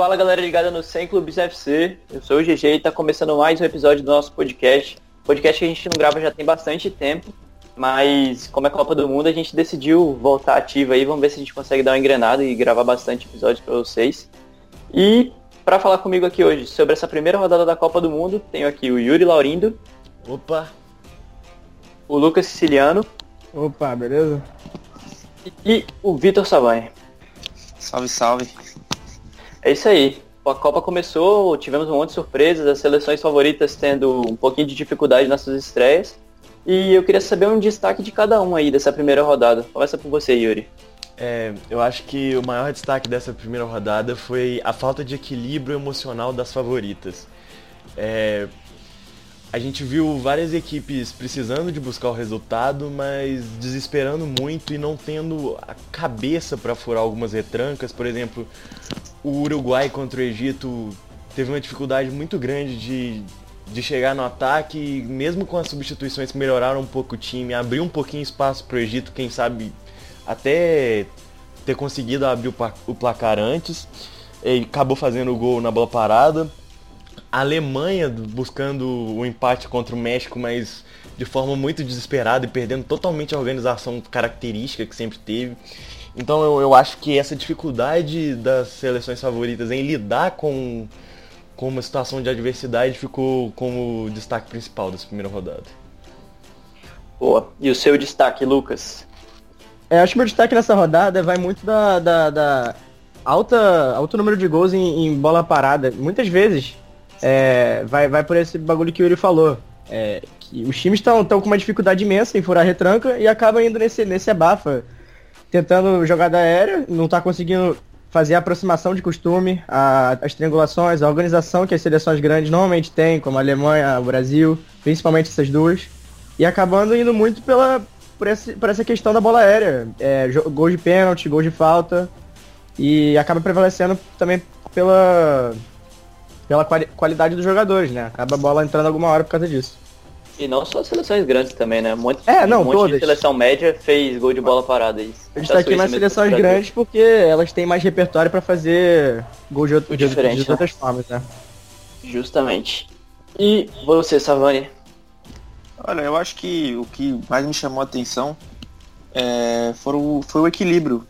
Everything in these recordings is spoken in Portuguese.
Fala galera ligada no 100 Clubes FC, eu sou o GG e está começando mais um episódio do nosso podcast. Podcast que a gente não grava já tem bastante tempo, mas como é Copa do Mundo a gente decidiu voltar ativo aí, vamos ver se a gente consegue dar uma engrenada e gravar bastante episódios para vocês. E para falar comigo aqui hoje sobre essa primeira rodada da Copa do Mundo, tenho aqui o Yuri Laurindo. Opa! O Lucas Siciliano. Opa, beleza? E o Vitor Savani. Salve, salve. É isso aí. A Copa começou, tivemos um monte de surpresas, as seleções favoritas tendo um pouquinho de dificuldade nas suas estreias. E eu queria saber um destaque de cada um aí dessa primeira rodada. Começa por você, Yuri. É, eu acho que o maior destaque dessa primeira rodada foi a falta de equilíbrio emocional das favoritas. É, a gente viu várias equipes precisando de buscar o resultado, mas desesperando muito e não tendo a cabeça para furar algumas retrancas. Por exemplo, o Uruguai contra o Egito teve uma dificuldade muito grande de, de chegar no ataque, e mesmo com as substituições que melhoraram um pouco o time, abriu um pouquinho espaço para o Egito, quem sabe até ter conseguido abrir o placar antes. Ele acabou fazendo o gol na bola parada a Alemanha buscando o empate contra o México, mas de forma muito desesperada e perdendo totalmente a organização característica que sempre teve. Então eu, eu acho que essa dificuldade das seleções favoritas em lidar com, com uma situação de adversidade ficou como destaque principal dessa primeira rodada. Boa. E o seu destaque, Lucas? É, acho que meu destaque nessa rodada vai muito da, da, da alta, alto número de gols em, em bola parada. Muitas vezes é, vai, vai por esse bagulho que o Yuri falou. É, que os times estão com uma dificuldade imensa em furar a retranca e acabam indo nesse, nesse abafa, tentando jogada aérea, não está conseguindo fazer a aproximação de costume, a, as triangulações, a organização que as seleções grandes normalmente têm, como a Alemanha, o Brasil, principalmente essas duas, e acabando indo muito pela, por, esse, por essa questão da bola aérea. É, gol de pênalti, gol de falta, e acaba prevalecendo também pela, pela quali qualidade dos jogadores, né? Acaba a bola entrando alguma hora por causa disso. E não só seleções grandes também, né? Um monte, é, não, um monte todas. de seleção média fez gol de bola parada. Isso. Eu destaquei mais seleções grandes porque elas têm mais repertório para fazer gol de, de, de, de né? outras formas, né? Justamente. E você, Savani? Olha, eu acho que o que mais me chamou a atenção é, foram, foi o equilíbrio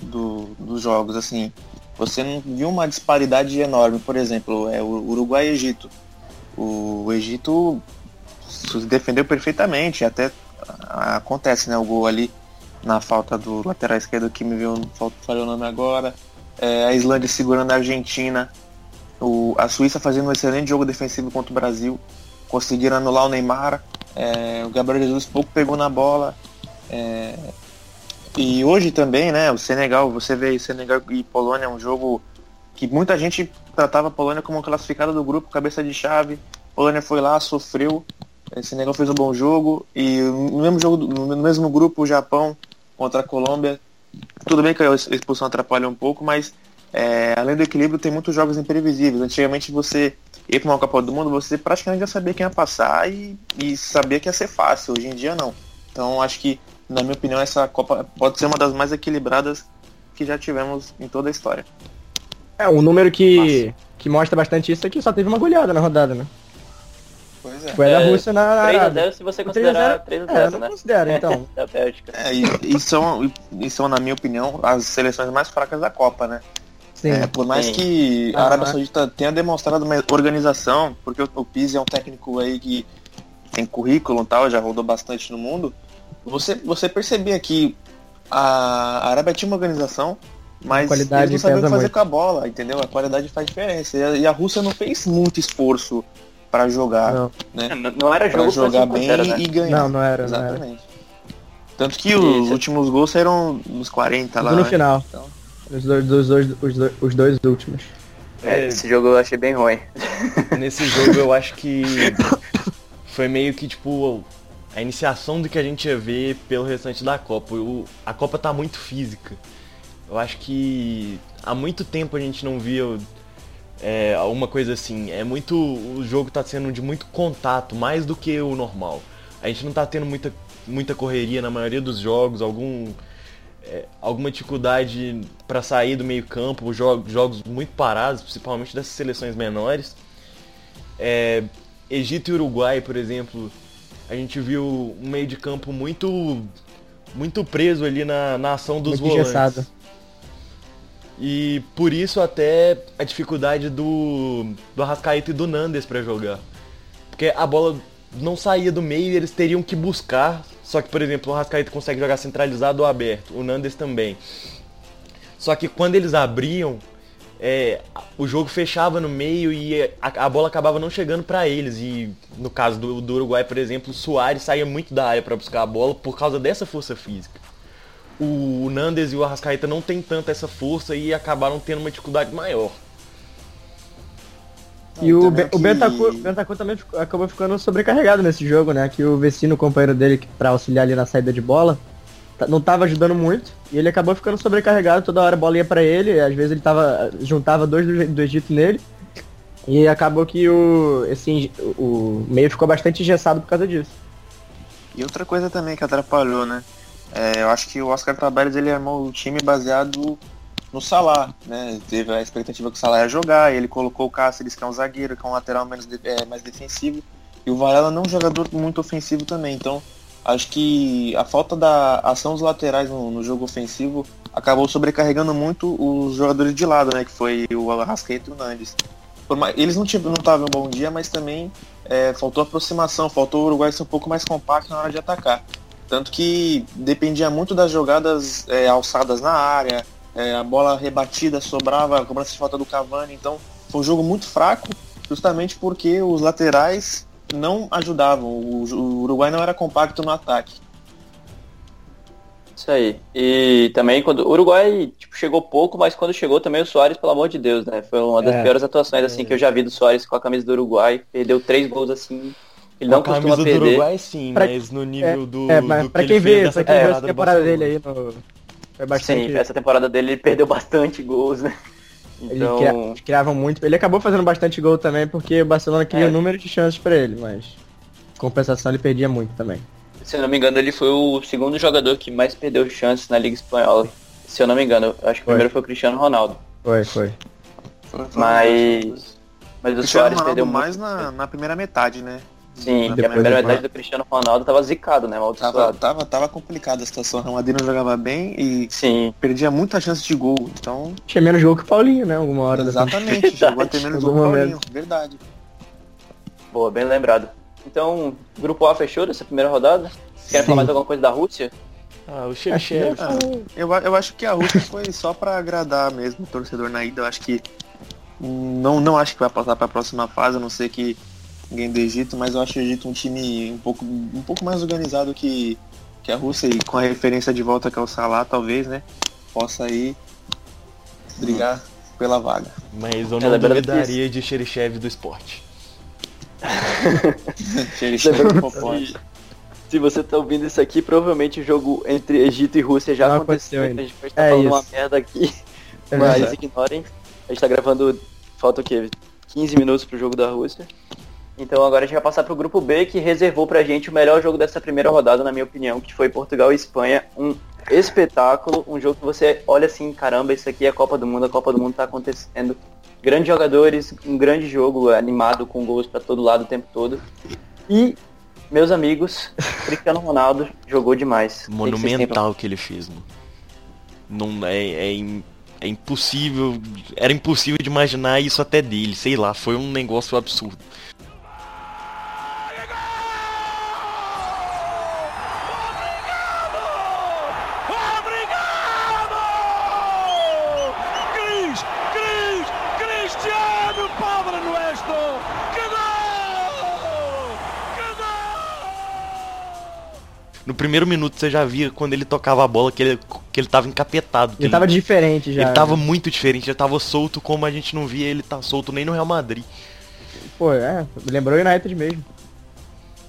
do, dos jogos, assim você não viu uma disparidade enorme. Por exemplo, é o Uruguai e Egito. O Egito defendeu perfeitamente, até acontece né, o gol ali na falta do lateral esquerdo que me viu, falhou o nome agora. É, a Islândia segurando a Argentina. O, a Suíça fazendo um excelente jogo defensivo contra o Brasil. Conseguiram anular o Neymar. É, o Gabriel Jesus pouco pegou na bola. É, e hoje também, né, o Senegal, você vê Senegal e Polônia é um jogo que muita gente tratava a Polônia como classificada do grupo, cabeça de chave. Polônia foi lá, sofreu. O Senegal fez um bom jogo. E no mesmo jogo, no mesmo grupo, o Japão contra a Colômbia. Tudo bem que a expulsão atrapalha um pouco, mas é, além do equilíbrio, tem muitos jogos imprevisíveis. Antigamente você ia para uma Copa do Mundo, você praticamente já sabia quem ia passar e, e sabia que ia ser fácil. Hoje em dia não. Então acho que na minha opinião, essa Copa pode ser uma das mais equilibradas que já tivemos em toda a história. É, um número que, que mostra bastante isso é que só teve uma goleada na rodada, né? Pois é. Foi a da Rússia na, 3x0 se você considerar 3x0, é, né? não considero, então. da Bélgica. É, e, e, são, e são, na minha opinião, as seleções mais fracas da Copa, né? Sim. É, por mais Sim. que a Arábia Saudita tenha demonstrado uma organização, porque o, o Pizzi é um técnico aí que tem currículo e tal, já rodou bastante no mundo, você, você percebia que a Arábia tinha uma organização, mas eles não sabiam o que fazer muito. com a bola, entendeu? A qualidade faz diferença. E a, e a Rússia não fez muito esforço para jogar, Não. né? Não, não era Pra jogo jogar 5 bem a 0, né? e ganhar. Não, não era, não era. Exatamente. Tanto que os últimos gols saíram nos 40 lá. No né? final. Então, Os dois, dos dois, os, dois, os dois últimos. É, esse jogo eu achei bem ruim. Nesse jogo eu acho que foi meio que tipo a iniciação do que a gente ia ver pelo restante da Copa. O, a Copa tá muito física. Eu acho que há muito tempo a gente não via é, alguma coisa assim. É muito. O jogo tá sendo de muito contato, mais do que o normal. A gente não tá tendo muita, muita correria na maioria dos jogos, algum. é, alguma dificuldade para sair do meio campo, jogos, jogos muito parados, principalmente dessas seleções menores. É, Egito e Uruguai, por exemplo, a gente viu um meio de campo muito muito preso ali na, na ação dos muito volantes. Engessado. E por isso até a dificuldade do, do Arrascaeta e do Nandes para jogar. Porque a bola não saía do meio e eles teriam que buscar. Só que, por exemplo, o Arrascaeta consegue jogar centralizado ou aberto, o Nandes também. Só que quando eles abriam, é, o jogo fechava no meio e a, a bola acabava não chegando para eles. E no caso do, do, Uruguai, por exemplo, o Soares saía muito da área para buscar a bola por causa dessa força física. O, Nandes e o Arrascaeta não tem tanta essa força e acabaram tendo uma dificuldade maior. E o, Be que... o Bentancur, Bentancur também acabou ficando sobrecarregado nesse jogo, né? Que o Vecino, companheiro dele, para auxiliar ali na saída de bola, não tava ajudando muito. E ele acabou ficando sobrecarregado, toda hora a bola ia pra ele, às vezes ele tava. juntava dois do, do Egito nele. E acabou que o, esse, o meio ficou bastante engessado por causa disso. E outra coisa também que atrapalhou, né? É, eu acho que o Oscar Trabalhos ele armou o time baseado no Salah, né? Teve a expectativa que o Salah ia jogar, ele colocou o Cáceres, que é um zagueiro, que é um lateral menos de, é, mais defensivo, e o Varela não é um jogador muito ofensivo também. Então, acho que a falta da ação dos laterais no, no jogo ofensivo acabou sobrecarregando muito os jogadores de lado, né? Que foi o Arrascaeta e o Nandes. Eles não estavam um bom dia, mas também é, faltou aproximação, faltou o Uruguai ser um pouco mais compacto na hora de atacar. Tanto que dependia muito das jogadas é, alçadas na área, é, a bola rebatida sobrava, a cobrança de falta do Cavani. Então foi um jogo muito fraco, justamente porque os laterais não ajudavam. O, o Uruguai não era compacto no ataque. Isso aí. E também quando o Uruguai tipo, chegou pouco, mas quando chegou também o Soares, pelo amor de Deus, né? Foi uma das é. piores atuações assim que eu já vi do Soares com a camisa do Uruguai. Perdeu três gols assim. Ele não costuma camisa perder. do Uruguai sim, pra... mas no nível é, do, é, mas do pra que quem vê, pra quem vê essa temporada dele aí no... Foi bastante... Sim, essa temporada dele ele perdeu bastante gols, né? Então... Ele criava muito. Ele acabou fazendo bastante gol também, porque o Barcelona cria é. um número de chances para ele, mas compensação ele perdia muito também. Se eu não me engano, ele foi o segundo jogador que mais perdeu chances na Liga Espanhola. Se eu não me engano, acho que o primeiro foi o Cristiano Ronaldo. Foi, foi. mas. Mas o Soares perdeu mais na, na primeira metade, né? Sim, porque a primeira metade do Cristiano Ronaldo tava zicado, né? Tava, tava, tava complicada a situação. O Real Madrid não jogava bem e Sim. perdia muita chance de gol. Então. Tinha menos gol que o Paulinho, né? Alguma hora. Exatamente, chegou a ter menos gol que o Paulinho. Verdade. Boa, bem lembrado. Então, grupo A fechou dessa primeira rodada? Querem falar mais alguma coisa da Rússia? Ah, o Xerxer. Ah, eu, eu acho que a Rússia foi só para agradar mesmo o torcedor na ida. Eu acho que não, não acho que vai passar para a próxima fase, a não ser que ninguém do Egito, mas eu acho o Egito um time um pouco, um pouco mais organizado que, que a Rússia e com a referência de volta que é o Salah, talvez, né? Possa aí brigar hum. pela vaga. Mas eu não duvidaria de Xerichev do esporte. Xerichev do esporte. Se você tá ouvindo isso aqui, provavelmente o jogo entre Egito e Rússia já não aconteceu. aconteceu a gente pode estar tá é falando isso. uma merda aqui. É mas verdade. ignorem. A gente tá gravando. Falta o quê? 15 minutos pro jogo da Rússia. Então agora a gente vai passar para o grupo B, que reservou para a gente o melhor jogo dessa primeira rodada, na minha opinião, que foi Portugal e Espanha. Um espetáculo, um jogo que você olha assim, caramba, isso aqui é a Copa do Mundo, a Copa do Mundo está acontecendo. Grandes jogadores, um grande jogo, animado, com gols para todo lado o tempo todo. E, meus amigos, Cristiano Ronaldo jogou demais. Monumental que, que ele fez, mano. Não, é, é, é impossível, era impossível de imaginar isso até dele, sei lá, foi um negócio absurdo. No primeiro minuto você já via quando ele tocava a bola que ele, que ele tava encapetado. Ele, ele tava diferente já. Ele tava né? muito diferente, ele tava solto como a gente não via ele tá solto nem no Real Madrid. Pô, é, lembrou o United mesmo.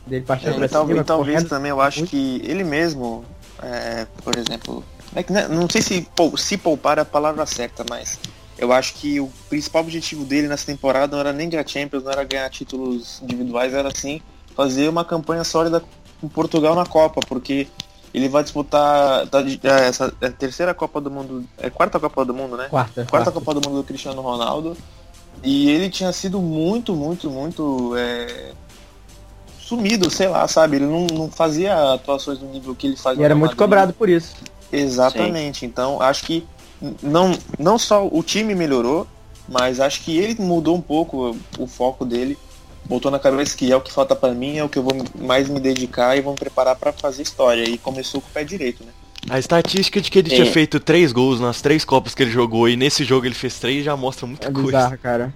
Dele partindo é, pra talvez, cima, talvez também eu acho que ele mesmo, é, por exemplo, é né, não sei se, se poupar é a palavra certa, mas eu acho que o principal objetivo dele nessa temporada não era nem ganhar Champions, não era ganhar títulos individuais, era sim fazer uma campanha sólida com Portugal na Copa, porque Ele vai disputar tá, é, essa é a terceira Copa do Mundo, é quarta Copa do Mundo, né? Quarta. Quarta Copa do Mundo do Cristiano Ronaldo. E ele tinha sido muito, muito, muito é, sumido, sei lá, sabe? Ele não, não fazia atuações no nível que ele faz. E era muito cobrado por isso. Exatamente. Sim. Então, acho que não, não só o time melhorou, mas acho que ele mudou um pouco o foco dele. Botou na cabeça que é o que falta para mim, é o que eu vou mais me dedicar e vou me preparar para fazer história. E começou com o pé direito, né? A estatística de que ele Sim. tinha feito três gols nas três Copas que ele jogou e nesse jogo ele fez três já mostra muita é coisa. Bizarro, cara.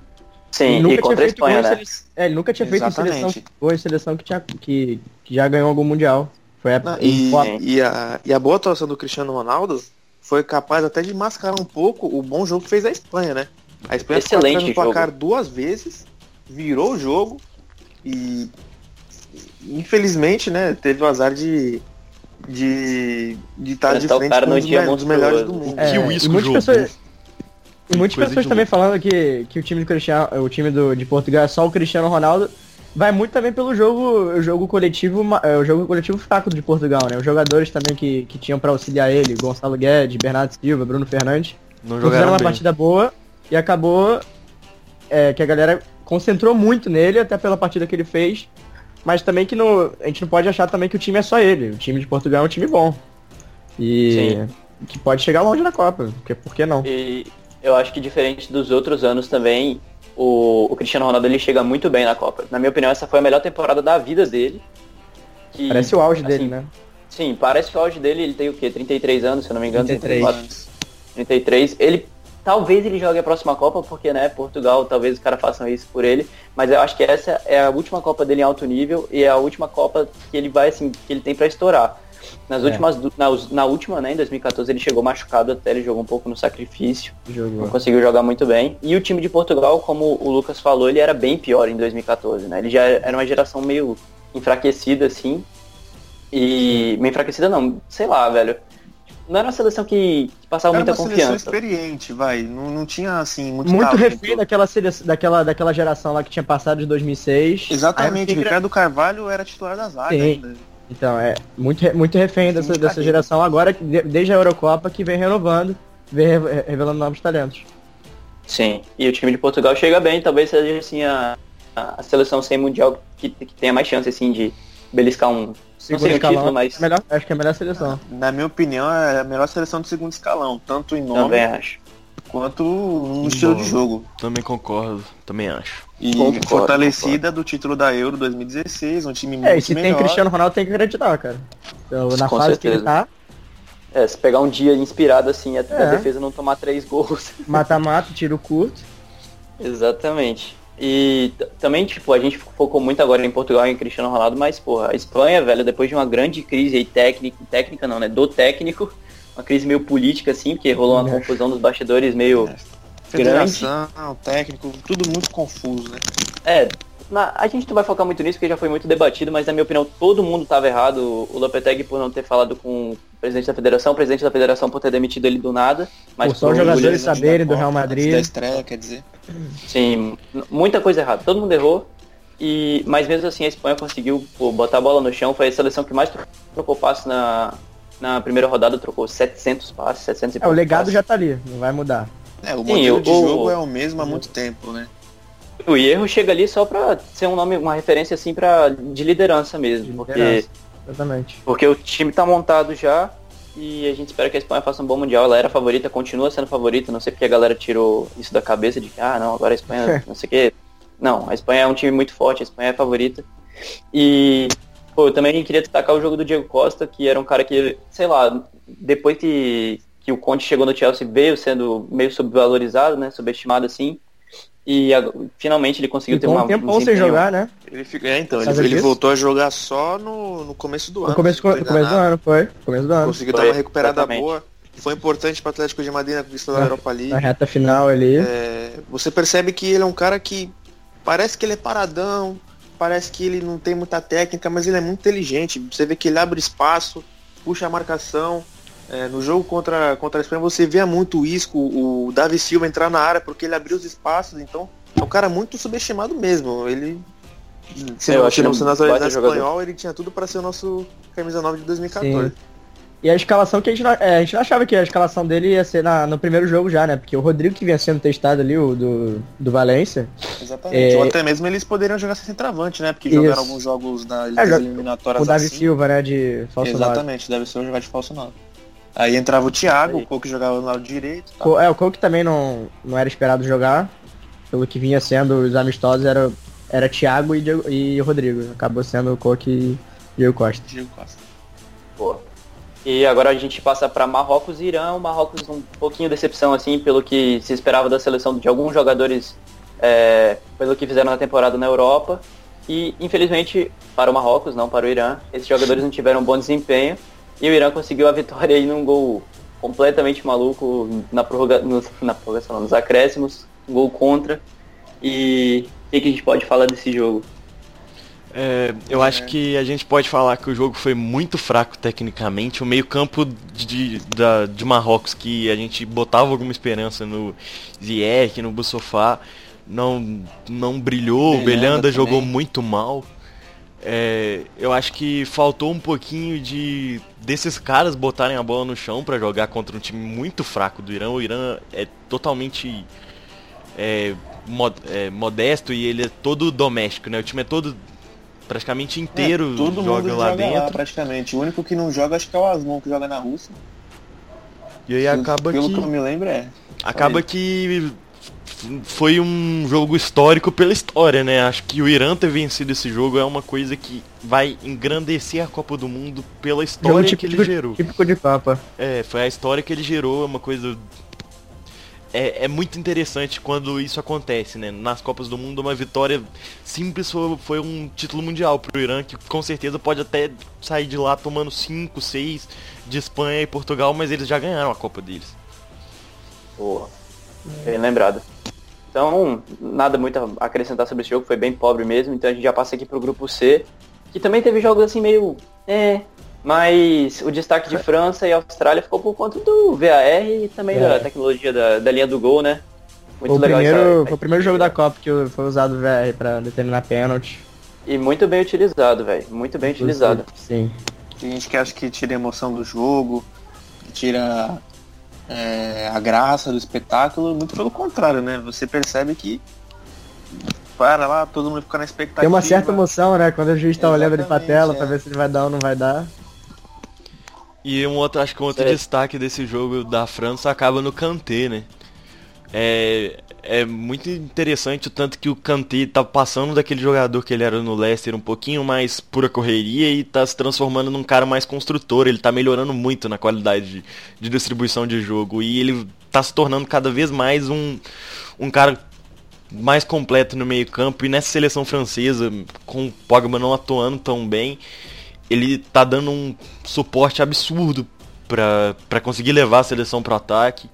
Sim, ele nunca tinha feito Espanha, né? É, ele nunca tinha Exatamente. feito em seleção, gol em seleção que, tinha, que, que já ganhou algum Mundial. Foi a, Não, e, e, a, e a boa atuação do Cristiano Ronaldo foi capaz até de mascarar um pouco o bom jogo que fez a Espanha, né? A Espanha Excelente no placar duas vezes, virou o jogo e infelizmente, né, teve o azar de de de estar de frente com um dos, me, dos melhores do mundo. É, que o e muitas pessoas, e muitas pessoas também falando que, que o time do Cristiano, o time do, de Portugal é só o Cristiano Ronaldo, vai muito também pelo jogo, o jogo coletivo, o jogo coletivo fraco de Portugal, né? Os jogadores também que, que tinham para auxiliar ele, Gonçalo Guedes, Bernardo Silva, Bruno Fernandes, não fizeram uma partida boa e acabou é, que a galera concentrou muito nele, até pela partida que ele fez, mas também que no, a gente não pode achar também que o time é só ele. O time de Portugal é um time bom. E Sim. que pode chegar longe na Copa, porque por que não? E eu acho que diferente dos outros anos também, o, o, Cristiano Ronaldo ele chega muito bem na Copa. Na minha opinião, essa foi a melhor temporada da vida dele. Que, parece o auge assim, dele, né? Sim, parece o auge dele. Ele tem o quê? 33 anos, se eu não me engano. 33. 34, 33. Ele talvez ele jogue a próxima Copa, porque né, Portugal, talvez os caras façam isso por ele. Mas eu acho que essa é a última Copa dele em alto nível e é a última Copa que ele vai assim, que ele tem para estourar. Nas é. últimas, na, na, última, né, em 2014, ele chegou machucado até, ele jogou um pouco no sacrifício. Jogou. Não conseguiu jogar muito bem. E o time de Portugal, como o Lucas falou, ele era bem pior em 2014, né? Ele já era uma geração meio enfraquecida, assim. E. Meio enfraquecida não, sei lá, velho. Não era uma seleção que, que passava era muita confiança. Era uma seleção experiente, vai. Não, não tinha, assim, muito Muito refém daquela, seleção, daquela, daquela geração lá que tinha passado de 2006. Exatamente. O Ricardo Carvalho era titular da zaga ainda. Então, é muito, muito refém dessa, dessa geração agora, desde a Eurocopa, que vem renovando, vem revelando novos talentos. Sim, e o time de Portugal chega bem, talvez seja assim a, a seleção sem mundial que, que tenha mais chance assim de beliscar um, segundo escalão, título, mas... É melhor, acho que é a melhor seleção. Na minha opinião, é a melhor seleção do segundo escalão, tanto em nome Também acho. quanto no estilo de jogo. Também concordo, também acho. E concordo, fortalecida concordo. do título da Euro 2016, um time é, muito É, e se melhor. tem Cristiano Ronaldo tem que acreditar, cara. Então, na Com fase certeza. que ele tá. É, se pegar um dia inspirado assim, até é. a defesa não tomar três gols. Mata-mata, tiro curto. Exatamente. E também, tipo, a gente focou muito agora em Portugal e em Cristiano Ronaldo, mas, porra, a Espanha, velho, depois de uma grande crise aí técnica, técnica não, né, do técnico, uma crise meio política, assim, porque rolou uma confusão dos bastidores meio. Federação, grande. técnico, tudo muito confuso, né? É, na, a gente não vai focar muito nisso porque já foi muito debatido, mas na minha opinião todo mundo estava errado. O Lopetegui por não ter falado com o presidente da federação, o presidente da federação por ter demitido ele do nada. Mas por só os jogadores saberem do Real Madrid. Da estreia, quer dizer. Sim, muita coisa errada. Todo mundo errou. E, mas mesmo assim a Espanha conseguiu pô, botar a bola no chão. Foi a seleção que mais trocou passes na, na primeira rodada, trocou 700 passes, 700 e É, o legado passes. já tá ali, não vai mudar. É, o modelo Sim, de jogo o, é o mesmo há muito tempo, né? O erro chega ali só pra ser um nome, uma referência assim para de liderança mesmo, de porque liderança. Exatamente. Porque o time tá montado já e a gente espera que a Espanha faça um bom mundial. Ela era favorita, continua sendo favorita, não sei porque a galera tirou isso da cabeça de que ah, não, agora a Espanha, não sei o quê. Não, a Espanha é um time muito forte, a Espanha é favorita. E pô, eu também queria destacar o jogo do Diego Costa, que era um cara que, sei lá, depois que que o Conte chegou no Chelsea veio sendo meio subvalorizado, né, subestimado assim. E a, finalmente ele conseguiu ter uma um tempo um sem jogar, né? Ele fica, é, então, ele, ele voltou a jogar só no, no começo do no ano. Começo, no começo do ano, foi. Começo do ano. Conseguiu foi, dar uma recuperada exatamente. boa. Foi importante para o Atlético de Madrid na conquista da Europa League. Na reta final ali. É, você percebe que ele é um cara que parece que ele é paradão, parece que ele não tem muita técnica, mas ele é muito inteligente. Você vê que ele abre espaço, puxa a marcação. É, no jogo contra, contra a Espanha você vê muito o Isco, o Davi Silva entrar na área porque ele abriu os espaços, então é um cara muito subestimado mesmo. Ele. Se eu não, se não, se espanhol, ele tinha tudo para ser o nosso camisa 9 de 2014. Sim. E a escalação que a gente, não, é, a gente não achava que a escalação dele ia ser na, no primeiro jogo já, né? Porque o Rodrigo que vinha sendo testado ali, o do, do Valência. Exatamente. É... Ou até mesmo eles poderiam jogar sem centroavante, né? Porque Isso. jogaram alguns jogos na é, eliminatórias O Davi assim. Silva, né? De falso Exatamente, deve ser jogar de falso 9. Aí entrava o Thiago, o Coque jogava no lado direito. Tá. É, o Coque também não, não era esperado jogar. Pelo que vinha sendo os amistosos, era, era Thiago e, Diego, e Rodrigo. Acabou sendo o Coque e Diego Costa. Diego Costa. E agora a gente passa para Marrocos e Irã. O Marrocos um pouquinho decepção, assim, pelo que se esperava da seleção de alguns jogadores, é, pelo que fizeram na temporada na Europa. E, infelizmente, para o Marrocos, não para o Irã, esses jogadores não tiveram um bom desempenho. E o Irã conseguiu a vitória aí num gol completamente maluco na, prorroga, no, na prorrogação, nos acréscimos, um gol contra. E o que, que a gente pode falar desse jogo? É, eu acho que a gente pode falar que o jogo foi muito fraco tecnicamente. O meio-campo de, de, de Marrocos, que a gente botava alguma esperança no Ziyech, no Bussofá, não, não brilhou. Belhanda o Belhanda jogou muito mal. É, eu acho que faltou um pouquinho de desses caras botarem a bola no chão para jogar contra um time muito fraco do Irã. O Irã é totalmente é, mod, é, modesto e ele é todo doméstico, né? O time é todo praticamente inteiro é, todo joga mundo lá joga dentro. Lá, praticamente. O único que não joga acho que é o Asmon que joga na Rússia. E aí acaba Pelo que. Pelo que eu me lembro é. Acaba que foi um jogo histórico pela história, né? Acho que o Irã ter vencido esse jogo é uma coisa que vai engrandecer a Copa do Mundo pela história que ele gerou. Típico de Copa. É, foi a história que ele gerou, é uma coisa é, é, muito interessante quando isso acontece, né? Nas Copas do Mundo, uma vitória simples foi, foi, um título mundial pro Irã, que com certeza pode até sair de lá tomando 5, 6 de Espanha e Portugal, mas eles já ganharam a Copa deles. Boa. Bem lembrado. Então, nada muito a acrescentar sobre esse jogo, foi bem pobre mesmo. Então a gente já passa aqui pro grupo C, que também teve jogos assim meio. É. Mas o destaque de França e Austrália ficou por conta do VAR e também é. da tecnologia da, da, linha do gol, né? Muito o legal primeiro, Foi o primeiro jogo da Copa que foi usado o VAR para determinar pênalti. E muito bem utilizado, velho. Muito bem utilizado. Sim. Tem gente que acha que tira a emoção do jogo, que tira é, a graça do espetáculo, muito pelo contrário, né? Você percebe que para lá, todo mundo fica na expectativa. Tem uma certa emoção, né? Quando o juiz tá olhando ali pra tela é. pra ver se ele vai dar ou não vai dar. E um outro, acho que um outro destaque desse jogo da França acaba no Kanté, né? É, é muito interessante o tanto que o Kanté tá passando daquele jogador que ele era no Leicester um pouquinho mais pura correria e tá se transformando num cara mais construtor. Ele tá melhorando muito na qualidade de, de distribuição de jogo e ele tá se tornando cada vez mais um, um cara mais completo no meio campo e nessa seleção francesa, com o Pogba não atuando tão bem, ele tá dando um suporte absurdo para conseguir levar a seleção pro ataque.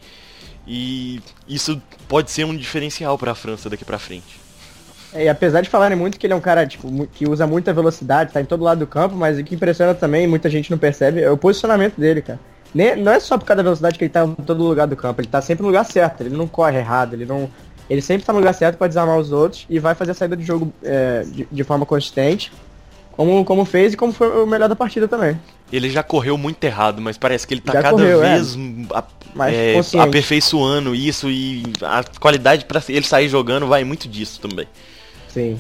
E isso pode ser um diferencial para a França daqui para frente. É, e apesar de falarem muito que ele é um cara tipo, que usa muita velocidade, tá em todo lado do campo, mas o que impressiona também, muita gente não percebe, é o posicionamento dele, cara. Nem, não é só por causa da velocidade que ele tá em todo lugar do campo, ele tá sempre no lugar certo, ele não corre errado, ele não. Ele sempre tá no lugar certo para desarmar os outros e vai fazer a saída de jogo é, de, de forma consistente, como, como fez e como foi o melhor da partida também. Ele já correu muito errado, mas parece que ele tá já cada correu, é. vez é. é, aperfeiçoando isso e a qualidade para ele sair jogando vai muito disso também. Sim.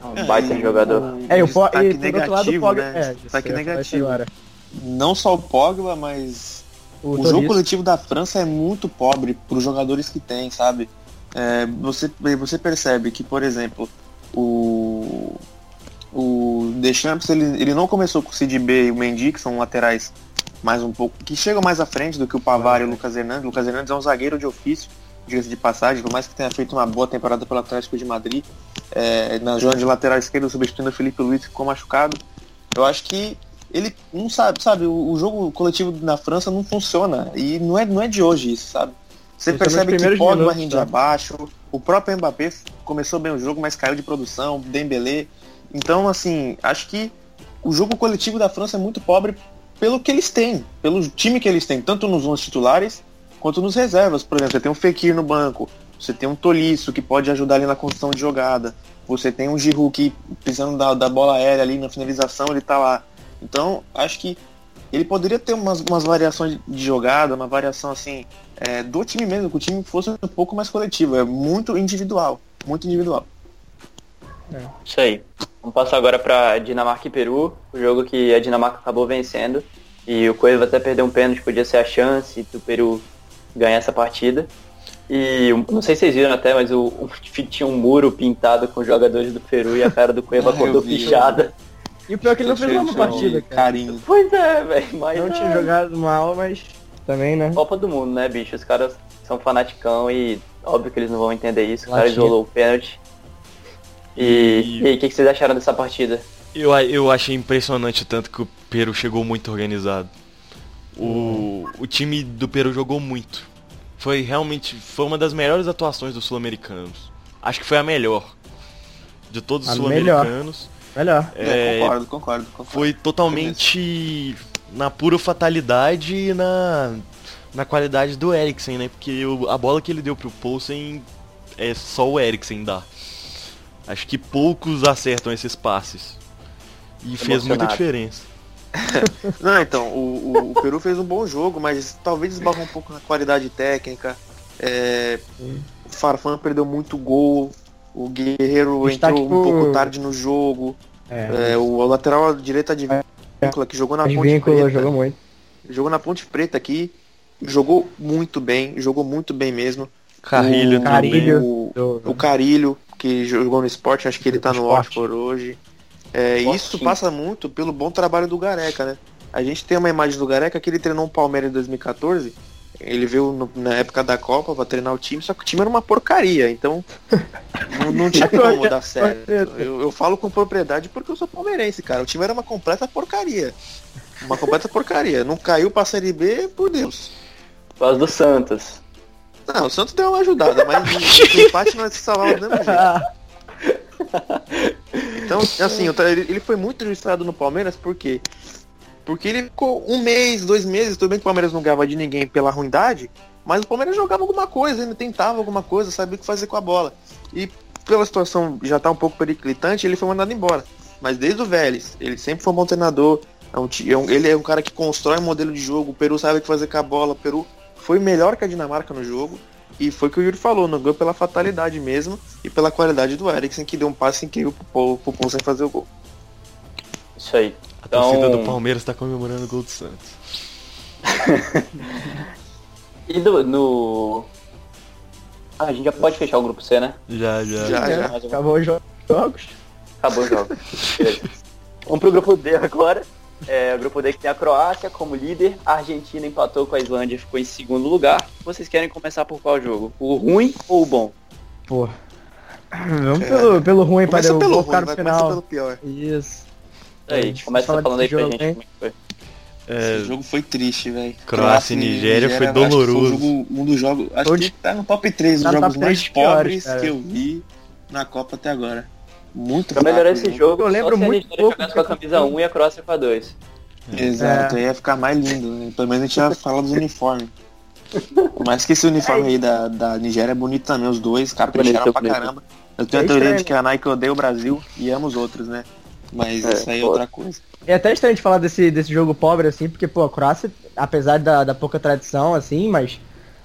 É um baita jogador. É, o po e, por outro lado, o Pogba. Né? É, destaque negativo. Não só o Pogba, mas o, o jogo coletivo da França é muito pobre para os jogadores que tem, sabe? É, você, você percebe que, por exemplo, o, o Deschamps ele, ele não começou com o CDB e o Mendy, que são laterais mais um pouco, que chegam mais à frente do que o Pavar e o Lucas Hernandes. O Lucas Hernandes é um zagueiro de ofício, diga-se de passagem, por mais que tenha feito uma boa temporada pelo Atlético de Madrid, é, na zona de lateral esquerda, substituindo o Felipe Luiz, que ficou machucado. Eu acho que ele não sabe, sabe, o, o, jogo coletivo na França não funciona. E não é, não é de hoje isso, sabe? Você percebe que Pogba rende abaixo, o próprio Mbappé começou bem o jogo, mas caiu de produção, Dembélé. Então, assim, acho que o jogo coletivo da França é muito pobre pelo que eles têm, pelo time que eles têm, tanto nos 11 titulares quanto nos reservas. Por exemplo, você tem um Fekir no banco, você tem um Tolisso que pode ajudar ali na construção de jogada, você tem um Giroud que precisando da, da bola aérea ali na finalização, ele tá lá. Então, acho que ele poderia ter umas, umas variações de jogada, uma variação assim, é, do time mesmo, que o time fosse um pouco mais coletivo. É muito individual. Muito individual. Isso aí. Vamos passar agora para Dinamarca e Peru, o jogo que a Dinamarca acabou vencendo. E o Coelho até perdeu um pênalti, podia ser a chance do Peru ganhar essa partida. E não sei se vocês viram até, mas o, o tinha um muro pintado com os jogadores do Peru e a cara do Cueva eu acordou vi, eu pichada. E o pior é que ele não fez uma partida, um cara. Carinho. Pois é, velho, mas Não tinha jogado mal, mas também, né? Copa do Mundo, né, bicho? Os caras são fanaticão e óbvio que eles não vão entender isso. O cara Latinha. isolou o pênalti. E, E- e aí, o que, que vocês acharam dessa partida? Eu, eu achei impressionante tanto que o Peru chegou muito organizado. O, o time do Peru jogou muito. Foi realmente foi uma das melhores atuações dos sul-americanos. Acho que foi a melhor de todos os sul-americanos. Melhor. É, É, concordo, concordo, concordo. foi totalmente na pura fatalidade e na, na qualidade do Eriksen, né? Porque o- a bola que ele deu pro Poulsen é só o Eriksen dá. Acho que poucos acertam esses passes. E fez muita diferença. Não, então, o, o- o Peru fez um bom jogo, mas talvez esbarrou um pouco na qualidade técnica. É, o Farfan perdeu muito gol. O Guerreiro Destaque entrou um pro- pouco tarde no jogo. É. É, o lateral direita de Víncula, que jogou na Ponte Advíncula Preta. jogou muito. Jogou na Ponte Preta aqui. Jogou muito bem, jogou muito bem mesmo. Carrilho o, também. Carrilho. O, o Carilho, que jogou no esporte, acho que ele tá no. Watford hoje. É, Sport, isso sim. passa muito pelo bom trabalho do Gareca, né? A gente tem uma imagem do Gareca que ele treinou o Palmeiras em 2014. Ele veio no- na época da Copa pra treinar o time, só que o time era uma porcaria, então não, não tinha como dar certo. Eu, eu falo com propriedade porque eu sou palmeirense, cara. O time era uma completa porcaria. Uma completa porcaria. Não caiu pra Série B, por Deus. Por causa do Santos. Não, o Santos deu uma ajudada, mas o empate não é se do mesmo jeito. Então, assim, ele ele foi muito registrado no Palmeiras, por quê? Porque ele ficou um mês, dois meses, tudo bem que o Palmeiras não ganhava de ninguém pela ruindade, mas o Palmeiras jogava alguma coisa, ainda tentava alguma coisa, sabia o que fazer com a bola. E pela situação já tá um pouco periclitante, ele foi mandado embora. Mas desde o Vélez, ele sempre foi um bom treinador, é um é um- ele é um cara que constrói um modelo de jogo, o Peru sabe o que fazer com a bola, o Peru foi melhor que a Dinamarca no jogo, e foi o que o Yuri falou, não ganhou pela fatalidade mesmo e pela qualidade do Eriksen, que deu um passe incrível pro Paul, pro Paul sem fazer o gol. Isso aí. A torcida Então- do Palmeiras tá comemorando o gol do Santos. E do, no. Ah, a gente já pode fechar o grupo C, né? Já, já. Já, já. Acabou os jo- jogos. Acabou o jogo. Beleza. Vamos pro grupo D agora. É, o grupo D que tem a Croácia como líder, a Argentina empatou com a Islândia e ficou em segundo lugar. Vocês querem começar por qual jogo? O ruim ou o bom? Pô. Vamos pelo, pelo ruim para eu pelo ruim, no final. pelo pior. Isso. Aí, a gente começa Fala falando aí pra jogo, gente hein? como é que foi. É, Esse jogo foi triste, velho. Croácia e Nigéria foi acho que doloroso. um, jogo- um dos jogos, acho Onde- que tá no top 3 dos Tá no jogos mais piores, pobres cara. que eu vi na Copa até agora. Muito Pra melhorar esse jogo, Eu lembro só se a muito Nigéria pouco jogasse com a camisa 1 e a Croácia com a 2. Exato, aí ia ficar mais lindo. Né? Pelo menos a gente ia falar dos uniformes. Mas que esse uniforme aí da, da Nigéria é bonito também, os dois, capricharam Bonito, pra bonito. caramba. Eu tenho a É teoria estranho. de que a Nike odeia o Brasil e ama os outros, né? Mas É, isso aí é pô. outra coisa. É até estranho de falar desse, desse jogo pobre, assim, porque, pô, a Croácia, apesar da, da pouca tradição, assim, mas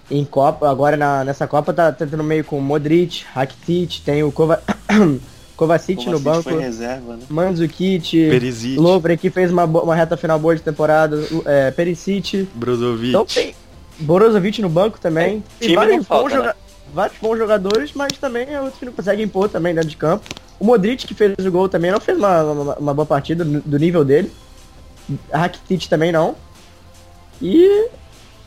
em Copa, agora na, nessa Copa tá tentando meio com Modric, Rakitic, tem o Kova... Kovacic no banco, foi reserva, né? Mandzukic, Perisic, Lovren que fez uma, uma reta final boa de temporada, é, Perisic, Brozovic. então tem Borozovic no banco também, tem não vários, falta, bons né? joga- vários bons jogadores, mas também é outros que não conseguem impor também dentro de campo. O Modric que fez o gol também não fez uma, uma, uma boa partida do nível dele. Rakitic também não. E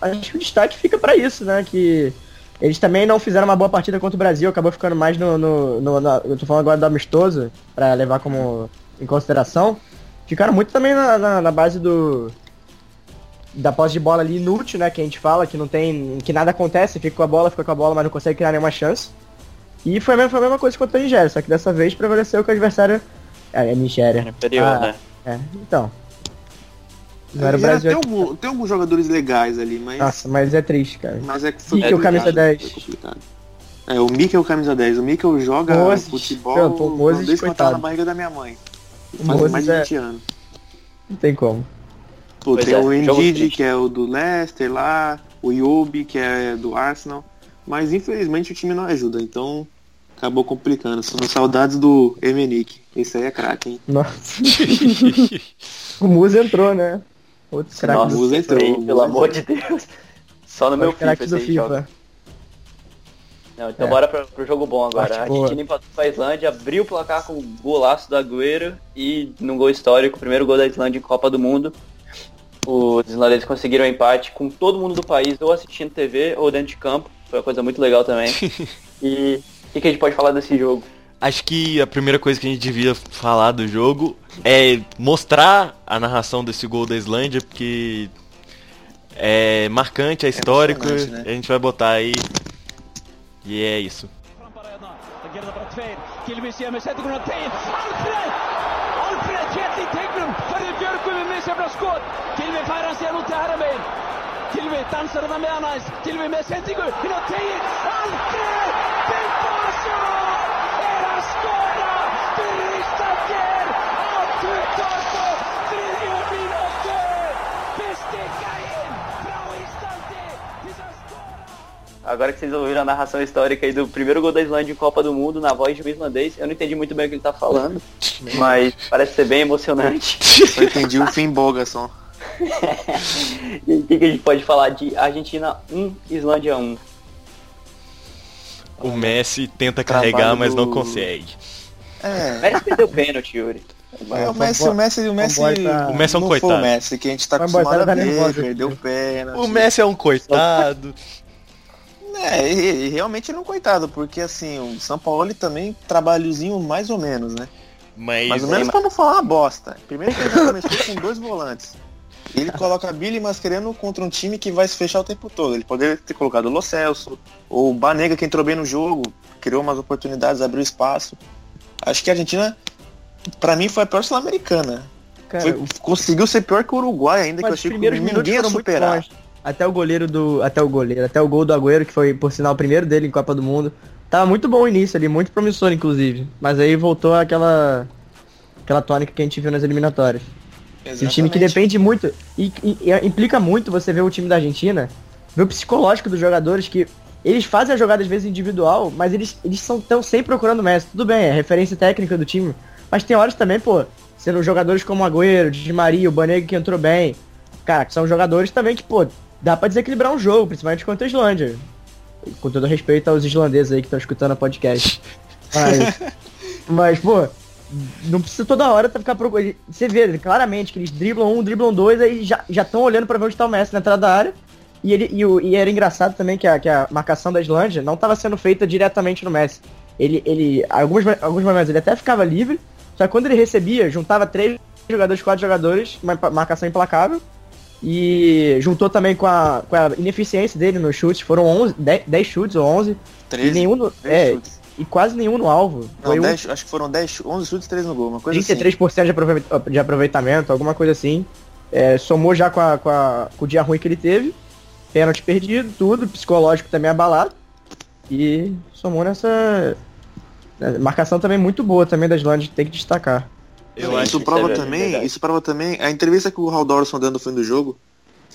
acho que o destaque fica pra isso, né? Que eles também não fizeram uma boa partida contra o Brasil, acabou ficando mais no. no, no- na- eu tô falando agora do amistoso, pra levar como em consideração. Ficaram muito também na, na, na base do. Da posse de bola ali inútil, né? Que a gente fala, que não tem. que nada acontece, fica com a bola, fica com a bola, mas não consegue criar nenhuma chance. E foi a mesma, foi a mesma coisa contra a Nigéria, só que dessa vez prevaleceu que o adversário. É, a Nigéria. Inferior, Ah, né? É, então. Não era o Brasil. tem, algum- tem alguns jogadores legais ali, mas. Nossa, mas é triste, cara. Mas é que foi Mikel, complicado, camisa 10. foi complicado. É, o Mikel camisa 10. O Mikel joga Moses, futebol pô, Moses, eu tava coitado. na barriga da minha mãe. O Faz Moses mais de é- 20 anos. Não tem como. Pô, Pois tem é, o Ndidi, que é o do Leicester lá, o Yobi, que é do Arsenal. Mas infelizmente o time não ajuda, então acabou complicando. São saudades do Emenick. Esse aí é craque, hein? Nossa. o Musa entrou, né? Outro craque Nossa, do isso aí, pelo amor de Deus. Só no meu FIFA do aí joga. FIFA. Não, então É. bora pra, pro jogo bom agora. Parte A. Argentina empatou com a Islândia, abriu o placar com o golaço do Agüero e num gol histórico, o primeiro gol da Islândia em Copa do Mundo. Os islandeses conseguiram empate com todo mundo do país, ou assistindo TV ou dentro de campo. Foi uma coisa muito legal também. e o que, que a gente pode falar desse jogo? Acho que a primeira coisa que a gente devia falar do jogo é mostrar a narração desse gol da Islândia, porque é marcante, é histórico, emocionante, né? a gente vai botar aí. E é isso. fram Agora que vocês ouviram a narração histórica aí do primeiro gol da Islândia em Copa do Mundo, na voz de um islandês, eu não entendi muito bem o que ele tá falando, mas parece ser bem emocionante. Só entendi o fim boga só. E o que, que a gente pode falar de Argentina 1, Islândia 1? O Messi tenta Trabalho carregar, mas não do- consegue. É. Messi perdeu o pênalti, Yuri. É, o Messi, o Messi, o Messi, tá- O Messi é um coitado. o Messi que a gente tá acostumado tá a ver, nervoso. perdeu o pênalti. O Messi é um coitado. É, e- e realmente ele é um coitado, porque assim, o São Paulo também trabalhozinho mais ou menos, né? Mas Mais ou menos pra não falar uma bosta. Primeiro que ele já começou com dois volantes. Ele coloca Billy Mascherano contra um time que vai se fechar o tempo todo. Ele poderia ter colocado o Lo Celso, ou o Banega que entrou bem no jogo, criou umas oportunidades, abriu espaço. Acho que a Argentina, pra mim, foi a pior sul-americana. Conseguiu ser pior que o Uruguai ainda, que eu achei que ninguém muito superar. Até o goleiro do. Até o goleiro, até o gol do Agüero, que foi, por sinal, o primeiro dele em Copa do Mundo. Tava muito bom o início ali, muito promissor, inclusive. Mas aí voltou aquela. aquela tônica que a gente viu nas eliminatórias. Esse time que Exatamente. depende muito. E, e- e implica muito você ver o time da Argentina, ver o psicológico dos jogadores que. Eles fazem a jogada às vezes individual, mas eles eles estão sempre procurando o Messi. Tudo bem, é referência técnica do time. Mas tem horas também, pô, sendo jogadores como Agüero, Di Maria, o Banega que entrou bem. Cara, que são jogadores também que, pô, dá pra desequilibrar um jogo, principalmente contra a Islândia. Com todo respeito aos islandeses aí que estão escutando a podcast. Mas, mas, pô, não precisa toda hora tá ficar procurando. Você vê claramente que eles driblam um, driblam dois, aí já estão olhando pra ver onde tá o Messi na entrada da área. E, ele, e, o- e era engraçado também que a, que a marcação da Islândia não estava sendo feita diretamente no Messi. Ele, ele alguns, alguns momentos ele até ficava livre, só que quando ele recebia, juntava três jogadores, quatro jogadores, uma marcação implacável. E juntou também com a, com a ineficiência dele nos chutes, foram 11, 10, 10 chutes ou 11, e 13, nenhum no, 10 é, chutes. e quase nenhum no alvo. Não, Foi um 10, acho que foram 10, 11 chutes, 3 no gol, uma coisa assim. 33% de, aprove- de aproveitamento, alguma coisa assim. É, somou já com, a- com, a- com o dia ruim que ele teve. Pênalti perdido, tudo, psicológico também abalado. E somou nessa. Marcação também muito boa também da Islândia, tem que destacar. Eu isso que prova é também, verdade. isso prova também a entrevista que o Haldorson dando no fim do jogo,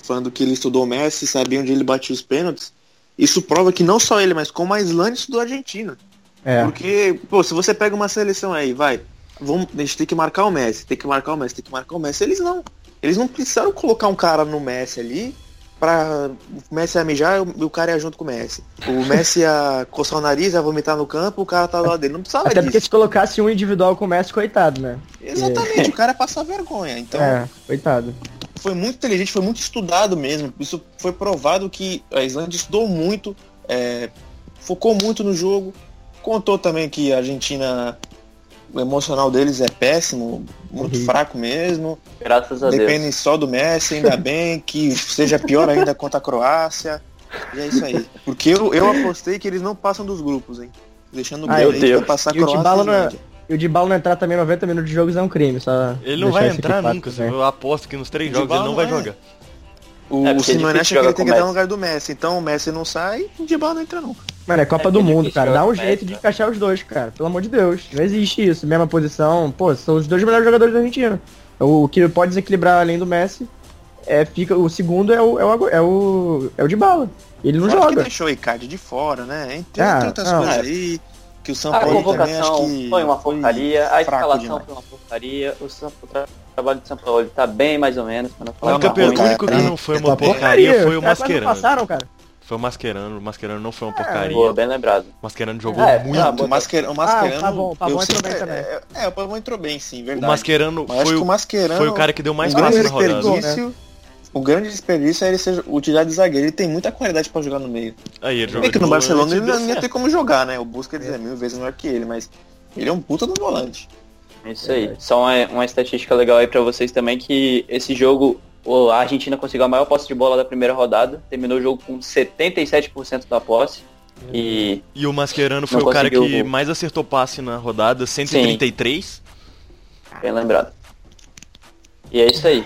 falando que ele estudou o Messi, sabia onde ele batia os pênaltis. Isso prova que não só ele, mas como a Islândia estudou a Argentina. É. Porque, pô, se você pega uma seleção aí, vai, vamos, a gente tem que marcar o Messi, tem que marcar o Messi, tem que marcar o Messi. Eles não. Eles não precisaram colocar um cara no Messi ali pra o Messi ia mijar e o, cara ia junto com o Messi. O Messi ia coçar o nariz, ia vomitar no campo, o cara tá do lado dele. Não precisava Até porque disso. se colocasse um individual com o Messi, coitado, né? Exatamente, o cara ia passar vergonha. Então, É, coitado. foi muito inteligente, foi muito estudado mesmo. Isso foi provado que a Islândia estudou muito, é, focou muito no jogo. Contou também que a Argentina, o emocional deles é péssimo, muito Horrível. fraco mesmo. Graças a Dependem Deus. só do Messi, ainda bem que seja pior ainda contra a Croácia. E é isso aí. Porque eu, eu apostei que eles não passam dos grupos, hein? Deixando Ah, aí Deus. pra passar E o Croácia e não é-. E o Dybala não entrar também 90 minutos de jogos é um crime, só. Ele não vai entrar nunca. claro, Eu aposto que nos três O jogos ele não vai é. jogar. O, É, o é Simeone acha que ele tem que dar no lugar do Messi. Então o Messi não sai e o Dybala não entra nunca. Mano, é Copa É do que Mundo, cara. Dá um com jeito de né? encaixar os dois, cara. Pelo amor de Deus. Não existe isso. Mesma posição. Pô, são os dois melhores jogadores da Argentina. O que pode desequilibrar além do Messi é, fica, o segundo é o, é o, é o, é o de bala. Ele não Fora que joga. deixou o Icardi de fora, né? Entre, Ah, entre outras não, coisas é. aí, que o São A Paulo também acho convocação que foi uma porcaria, a escalação demais. foi uma porcaria, o, São- o tra- trabalho de São Paulo tá bem mais ou menos, pra não O único, o que não foi É uma uma porcaria foi o Mascherano. passaram, cara. Foi o Mascherano, o Mascherano não foi uma É, porcaria. Boa, bem lembrado. O Mascherano jogou É, muito. tá, O Mascherano, o Mascherano Ah, o Pavon, o Pavon eu entrou bem também. É, é, o Pavon entrou bem, sim, o verdade. Mascherano Mas acho foi que o o, Mascherano foi o cara que deu mais um na rodada. desperdício. O grande desperdício é ele ser utilizado de zagueiro. Ele tem muita qualidade pra jogar no meio. Aí ele Bem jogou que no Barcelona ele não ia ter como jogar, né? O Busquets é mil vezes melhor que ele, mas ele é um puta do volante. Isso aí. Só uma, uma estatística legal aí pra vocês também, que esse jogo, o- a Argentina conseguiu a maior posse de bola da primeira rodada, terminou o jogo com 77% da posse. E E o Mascherano foi o cara que o mais acertou passe na rodada, 133. bem lembrado. E é isso aí.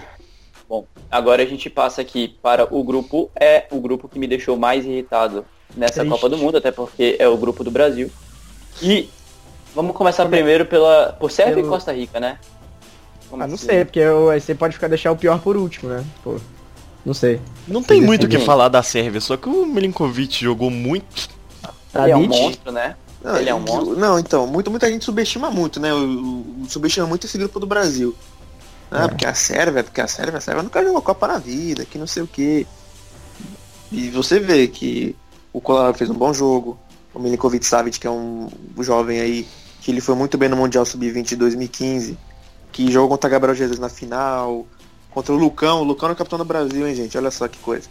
Bom, agora a gente passa aqui para o grupo E, o grupo que me deixou mais irritado nessa Triste. Copa do Mundo, até porque é o grupo do Brasil. E vamos começar primeiro pela por Sérvia Pelo- e Costa Rica, né? Como Ah, não assim? sei, porque eu- aí você pode ficar deixar o pior por último, né? Pô, não sei. Não tem muito o que falar da Sérvia, só que o Milinkovic jogou muito. Ele é um monstro, né? Não, Ele é um monstro. Não, então, muito, muita gente subestima muito, né? O, o- subestima muito esse grupo do Brasil. Ah, É. porque a Sérvia, porque a Sérvia, a Sérvia nunca jogou Copa na vida, que não sei o quê. E você vê que o Kolarov fez um bom jogo, o Milinkovic Savic, que é um jovem aí, que ele foi muito bem no Mundial Sub-20 de 2015, que jogou contra Gabriel Jesus na final, contra o Lucão, o Lucão é o capitão do Brasil, hein, gente? Olha só que coisa.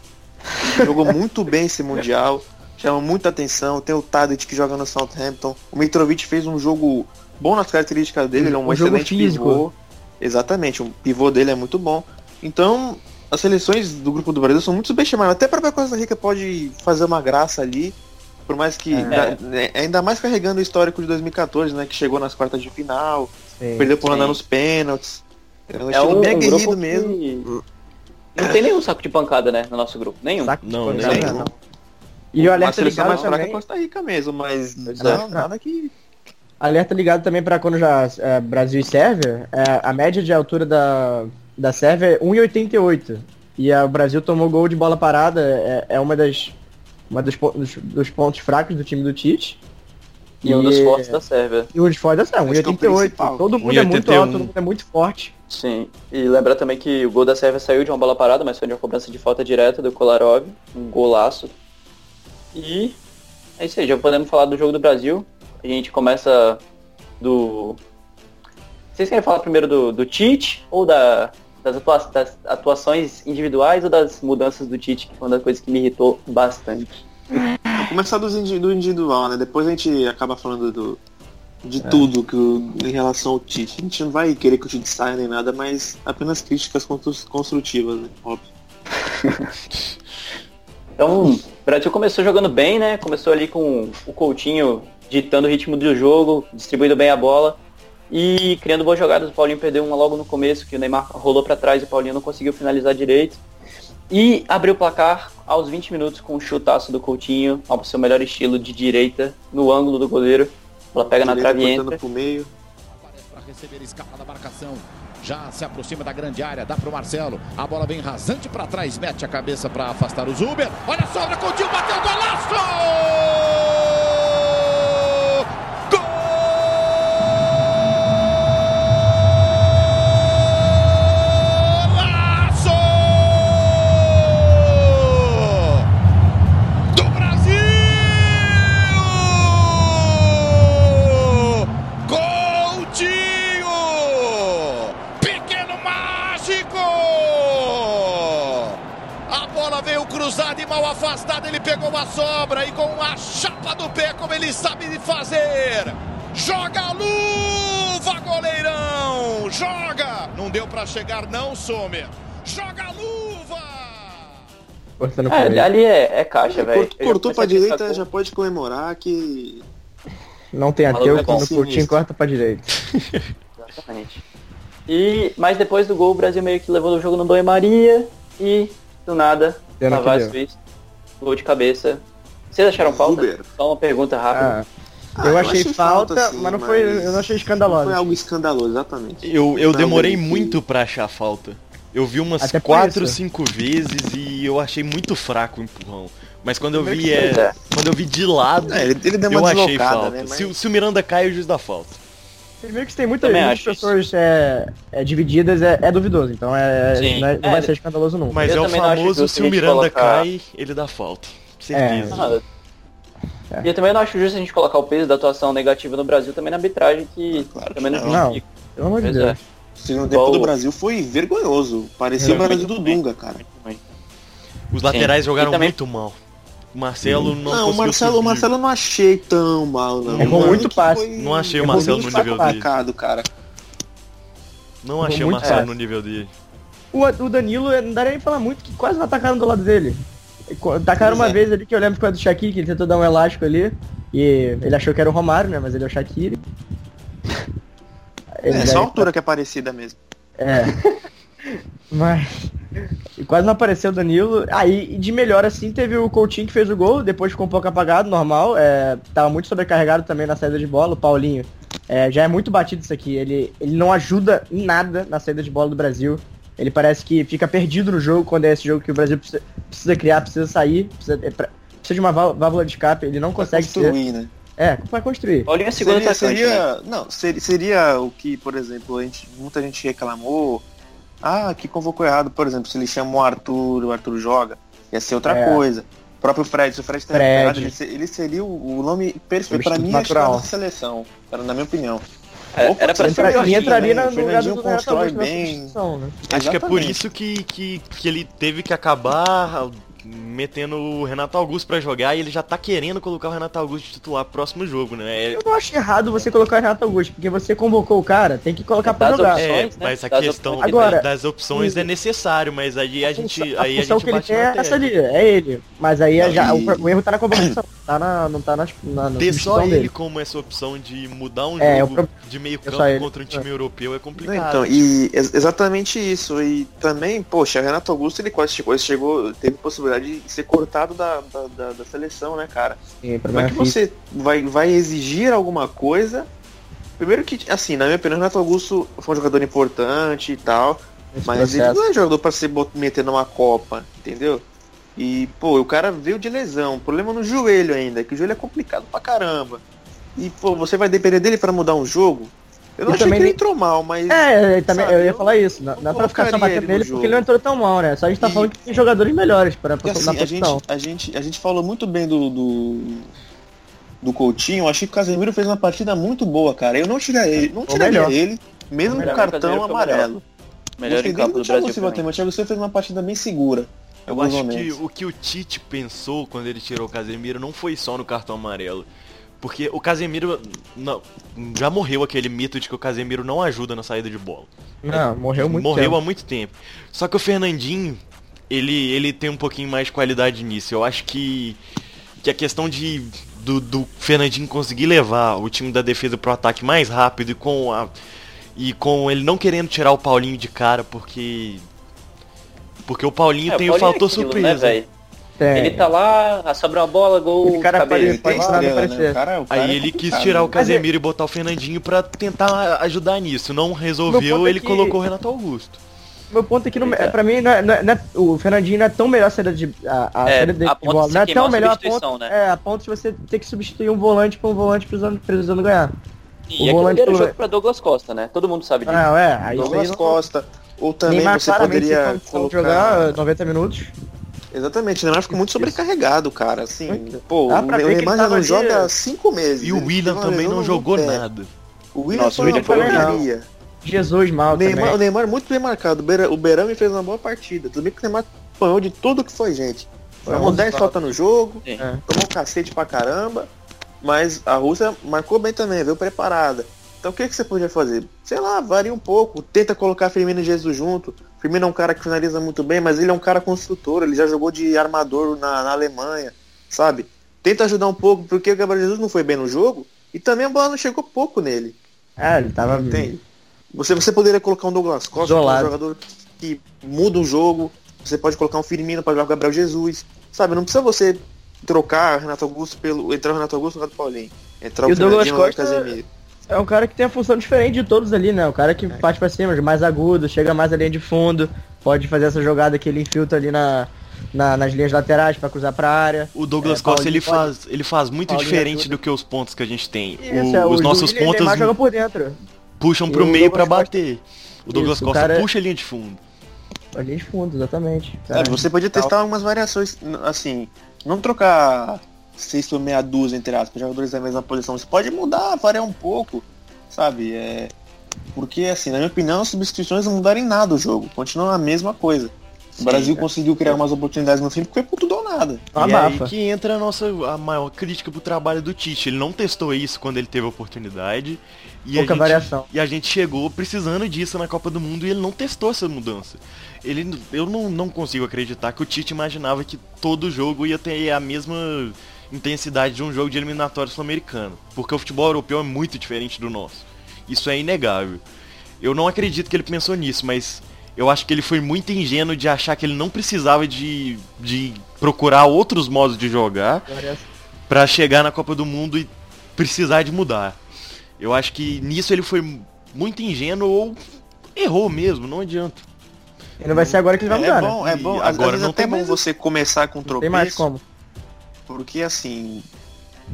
Ele jogou muito bem esse Mundial, chama muita atenção. Tem o Tadic que joga no Southampton. O Mitrovic fez um jogo bom nas características dele, ele é um, Um excelente pivô. Exatamente, o pivô dele é muito bom. Então, as seleções do grupo do Brasil são muito subestimadas. Até a própria Costa Rica pode fazer uma graça ali, por mais que É. da- ainda mais carregando o histórico de 2014, né, que chegou nas quartas de final, sim. perdeu por andar Sim. nos pênaltis. É um É um, bem um aguerrido grupo mesmo. que... Não tem nenhum saco de pancada, né, no nosso grupo. Nenhum. Saco de Não, pancada, nem- não. E o alerta ligado mais fraca é também, Costa Rica mesmo, mas não, é. nada que alerta ligado também pra quando já é, Brasil e Sérvia, é, a média de altura da, da Sérvia é 1,88. E a- o Brasil tomou gol de bola parada, é, é uma das uma dos, dos pontos fracos do time do Tite. E um dos fortes da Sérvia. E o de fora da Sérvia, Acho que é o 1,88. principal. Todo mundo é muito 1,81. alto, todo mundo é muito forte. Sim. E lembrar também que o gol da Sérvia saiu de uma bola parada, mas foi de uma cobrança de falta direta do Kolarov. Um golaço. E é isso aí, já podemos falar do jogo do Brasil. A gente começa do. Vocês querem falar primeiro do, do Tite ou da, das, atua- das atuações individuais ou das mudanças do Tite, que foi uma das coisas que me irritou bastante. Começar indi- do individual, né? Depois a gente acaba falando do, de tudo que o- em relação ao Tite. A gente não vai querer que o Tite saia nem nada, mas apenas críticas constru- construtivas, né? Óbvio. Então, o Brasil começou jogando bem, né? Começou ali com o Coutinho ditando o ritmo do jogo, distribuindo bem a bola e criando boas jogadas. O Paulinho perdeu uma logo no começo, que o Neymar rolou para trás e o Paulinho não conseguiu finalizar direito. E abriu o placar aos 20 minutos com um chutaço do Coutinho, ao seu melhor estilo de direita, no ângulo do goleiro. Ela pega na trave e entra. pro meio. Aparece para receber, escapa da marcação. Já se aproxima da grande área, dá pro Marcelo. A bola vem rasante para trás, mete a cabeça para afastar o Zuber. Olha a sobra, Coutinho bateu golaço! Golaço! Cruzada e mal afastada, ele pegou a sobra e com a chapa do pé, como ele sabe fazer. Joga a luva, goleirão! Joga! Não deu pra chegar não, Sommer. Joga a luva! É, ali é, é caixa, velho. Cortou, cortou pra direita, já pode comemorar que. Não tem ateu é quando o Coutinho Sinistro. corta pra direita. Exatamente. E, mas depois do gol, o Brasil meio que levou o jogo no Dom e Maria e, do nada, Que Tavares deu. fez gol de cabeça. Vocês acharam falta? Uber. Só uma pergunta rápida. Ah, Ah, eu achei falta, sim, mas não foi, eu não achei escandaloso. Foi algo escandaloso, exatamente. Eu, eu Não, demorei muito pra achar falta. Eu vi umas Até por quatro, isso. cinco vezes e eu achei muito fraco o empurrão. Mas quando eu Primeiro vi, é, quando eu vi de lado, É, ele, ele deu uma eu achei falta. né? Mas... Se, o- se o Miranda cai, o juiz dá falta. Primeiro que se tem muitas pessoas é, é, divididas, é, é duvidoso. Então é, Sim. não, é- não É, vai ser escandaloso nunca. Mas Eu é o famoso, se o Miranda colocar- cai, ele dá falta. Certeza. Ah, É. E eu também não acho justo a gente colocar o peso da atuação negativa no Brasil também na arbitragem, que Claro também não que não. Pelo amor de Deus. é. O segundo tempo do Brasil foi vergonhoso. Parecia o Brasil do. Dunga, cara. Os laterais Sim. jogaram também- muito mal. Marcelo não, Não, Marcelo, o subir. Marcelo eu não achei tão mal, não. Errou Pra muito passe. foi- Não achei o errou Marcelo no nível dele. cara. Não achei o Marcelo no nível dele. O, o Danilo, não dá nem falar muito, que quase não atacaram do lado dele. Tacaram Pois uma é. vez ali que eu lembro que foi do Shaqiri, que ele tentou dar um elástico ali. E ele achou que era o Romário, né? Mas ele é o Shaqiri. Ele É, só a altura que é parecida mesmo. É. Mas. e Quase não apareceu o Danilo. Aí, de melhor assim, teve o Coutinho que fez o gol, depois ficou um pouco apagado, normal. É, tava muito sobrecarregado também na saída de bola, o Paulinho. É, já é muito batido isso aqui. Ele, ele não ajuda em nada na saída de bola do Brasil. Ele parece que fica perdido no jogo quando é esse jogo que o Brasil precisa, precisa criar, precisa sair, precisa, é pra- precisa de uma vál- válvula de escape. Ele não Pra consegue ser. construir, né? É, pra construir. Paulinho é segundo Seria, atacante, né? seria, não, seria, seria o que, por exemplo, a gente, muita gente reclamou. Ah, que convocou errado, por exemplo, se ele chama o Arthur, o Arthur joga, ia ser outra É. coisa. O próprio Fred, se o Fred tá Fred. recuperado, ele, se- ele seria o, o nome perfeito. Pra Substituto mim, é natural. da seleção, era na minha opinião. É, Opa, era pra ser Jorginho, entraria né? na- no lugar do constrói na bem. né? Acho que é por isso que, que, que ele teve que acabar metendo o Renato Augusto pra jogar e ele já tá querendo colocar o Renato Augusto de titular pro próximo jogo, né? É, Eu não acho errado você colocar o Renato Augusto, porque você convocou o cara, tem que colocar pra Das jogar. opções. é, né? mas a Das questão opções. Agora, das opções é necessário, mas aí a gente, função- aí a função gente que ele na é essa ali, é ele. Mas aí é Não, já, e- o, o erro tá na convocação, tá na, não tá na, na, na Ter só ele dele. como essa opção de mudar um É, jogo o pro- de meio é campo ele. contra um time europeu é complicado. Então, e ex- exatamente isso. E também, poxa, Renato Augusto ele quase chegou, ele chegou, teve possibilidade de ser cortado da, da, da- da seleção, né, cara? Sim, Como é que físico. você vai, vai exigir alguma coisa? Primeiro que, assim, na minha opinião, o Renato Augusto foi um jogador importante e tal, nesse mas ele processo. não é jogador pra se meter numa Copa, entendeu? E, pô, o cara veio de lesão, problema no joelho ainda, que o joelho é complicado pra caramba. E, pô, você vai depender dele pra mudar um jogo? Eu não E achei que também ele nem- entrou mal, mas. É, eu também, Sabe, eu ia falar isso. Não, não não é pra ficar só batendo ele nele porque ele não entrou tão mal, né? Só a gente tá E- falando que tem jogadores melhores pra, pra, assim, na a gente, a, gente, a gente falou muito bem do, do, do Coutinho, eu achei que o Casemiro fez uma partida muito boa, cara. Eu não tiraria ele, não tiraria ele, mesmo com cartão amarelo. Melhor em campo do Thiago Brasil. O Thiago Silva fez uma partida bem segura. Eu alguns acho que o que o Tite pensou quando ele tirou o Casemiro não foi só no cartão amarelo. Porque o Casemiro não, já morreu aquele mito de que o Casemiro não ajuda na saída de bola. Não, morreu muito morreu tempo. há muito tempo. Só que o Fernandinho, ele, ele tem um pouquinho mais de qualidade nisso. Eu acho que, que a questão de do, do Fernandinho conseguir levar o time da defesa pro ataque mais rápido e com a e com ele não querendo tirar o Paulinho de cara porque porque o Paulinho É, tem Paulinho o fator é aquilo, surpresa. Né, velho? Tem. Ele tá lá, sobra uma bola, gol, cara tem estrela, né? aparecer. O cara, o cara Aí é ele quis tirar o né? Casemiro e botar o Fernandinho pra tentar ajudar nisso. Não resolveu, é ele que- colocou o Renato Augusto. Meu ponto é que, não, é. pra mim, não é- não é- não é- o Fernandinho não é tão melhor a saída de. A, a É, saída de, a bola. Não é se tão a melhor a substituição, ponto, né? é, a ponto de você ter que substituir um volante pra um volante precisando, precisando ganhar. E O aquele volante era do- jogo pra Douglas Costa, né? Todo mundo sabe disso. Não, é, aí Douglas não- Costa. Ou também Neymar você poderia colocar... jogar 90 minutos. Exatamente, o Neymar ficou muito sobrecarregado, cara. Assim, pô, Dá o Neymar já não ali- joga há cinco meses. E o William também não jogou pé. nada. O William Nossa, foi o uma porcaria. Jesus mal O Neymar, o também. Neymar muito bem marcado. O O Berame fez uma boa partida. Tudo bem que o Neymar apanhou de tudo que foi, gente. Foi Tomou um 10 só. faltas no jogo. É. tomou um cacete pra caramba. Mas a Rússia marcou bem também, veio preparada. Então o que, que você podia fazer? Sei lá, varia um pouco. Tenta colocar Firmino e Jesus junto. Firmino é um cara que finaliza muito bem, mas ele é um cara construtor. Ele já jogou de armador na, na Alemanha, sabe? Tenta ajudar um pouco, porque o Gabriel Jesus não foi bem no jogo. E também a bola não chegou pouco nele. É, ele tava. Entende? Você, você poderia colocar um Douglas Costa, é um jogador que muda o jogo. Você pode colocar um Firmino para jogar com o Gabriel Jesus. Sabe, não precisa você trocar Renato Augusto pelo. Entrar o Renato Augusto no lugar do Paulinho. Entrar E o o Douglas Costa- Casemiro. É um cara que tem a função diferente de todos ali, né? O cara que É. parte pra cima, mais agudo, chega mais à linha de fundo. pode fazer essa jogada que ele infiltra ali na, na- nas linhas laterais pra cruzar pra área. O Douglas É, Costa Paulinho ele pode- faz, ele faz muito Paulinho diferente ajuda. do que os pontos que a gente tem. O- Isso, é, os o nossos Júlio, pontas Neymar joga por dentro. puxam pro o meio pra Douglas bater. O Douglas Isso, o Costa cara- puxa a linha de fundo. A linha de fundo, exatamente. É, Cara, você podia tal. testar algumas variações, assim, não trocar seis por meia dúzia, entre aspas, jogadores da mesma posição. Você pode mudar, variar um pouco, sabe? É, porque, assim, na minha opinião, as substituições não mudaram em nada o jogo. Continua a mesma coisa. O Brasil cara. conseguiu criar umas oportunidades no fim porque foi por tudo ou nada. E é aí que entra a nossa a maior crítica pro trabalho do Tite. Ele não testou isso quando ele teve a oportunidade. E Pouca a gente, variação. E a gente chegou precisando disso na Copa do Mundo e ele não testou essa mudança. Ele, eu não, não consigo acreditar que o Tite imaginava que todo jogo ia ter a mesma intensidade de um jogo de eliminatório sul-americano. Porque o futebol europeu é muito diferente do nosso. Isso é inegável. Eu não acredito que ele pensou nisso, mas eu acho que ele foi muito ingênuo de achar que ele não precisava de, de procurar outros modos de jogar pra chegar na Copa do Mundo e precisar de mudar. Eu acho que nisso ele foi muito ingênuo ou errou mesmo, não adianta. E não vai ser agora que ele vai É mudar, né? bom, é E bom. Às, agora às vezes não até tem bom mais- você começar com Não tem mais tropeço, como. Porque assim,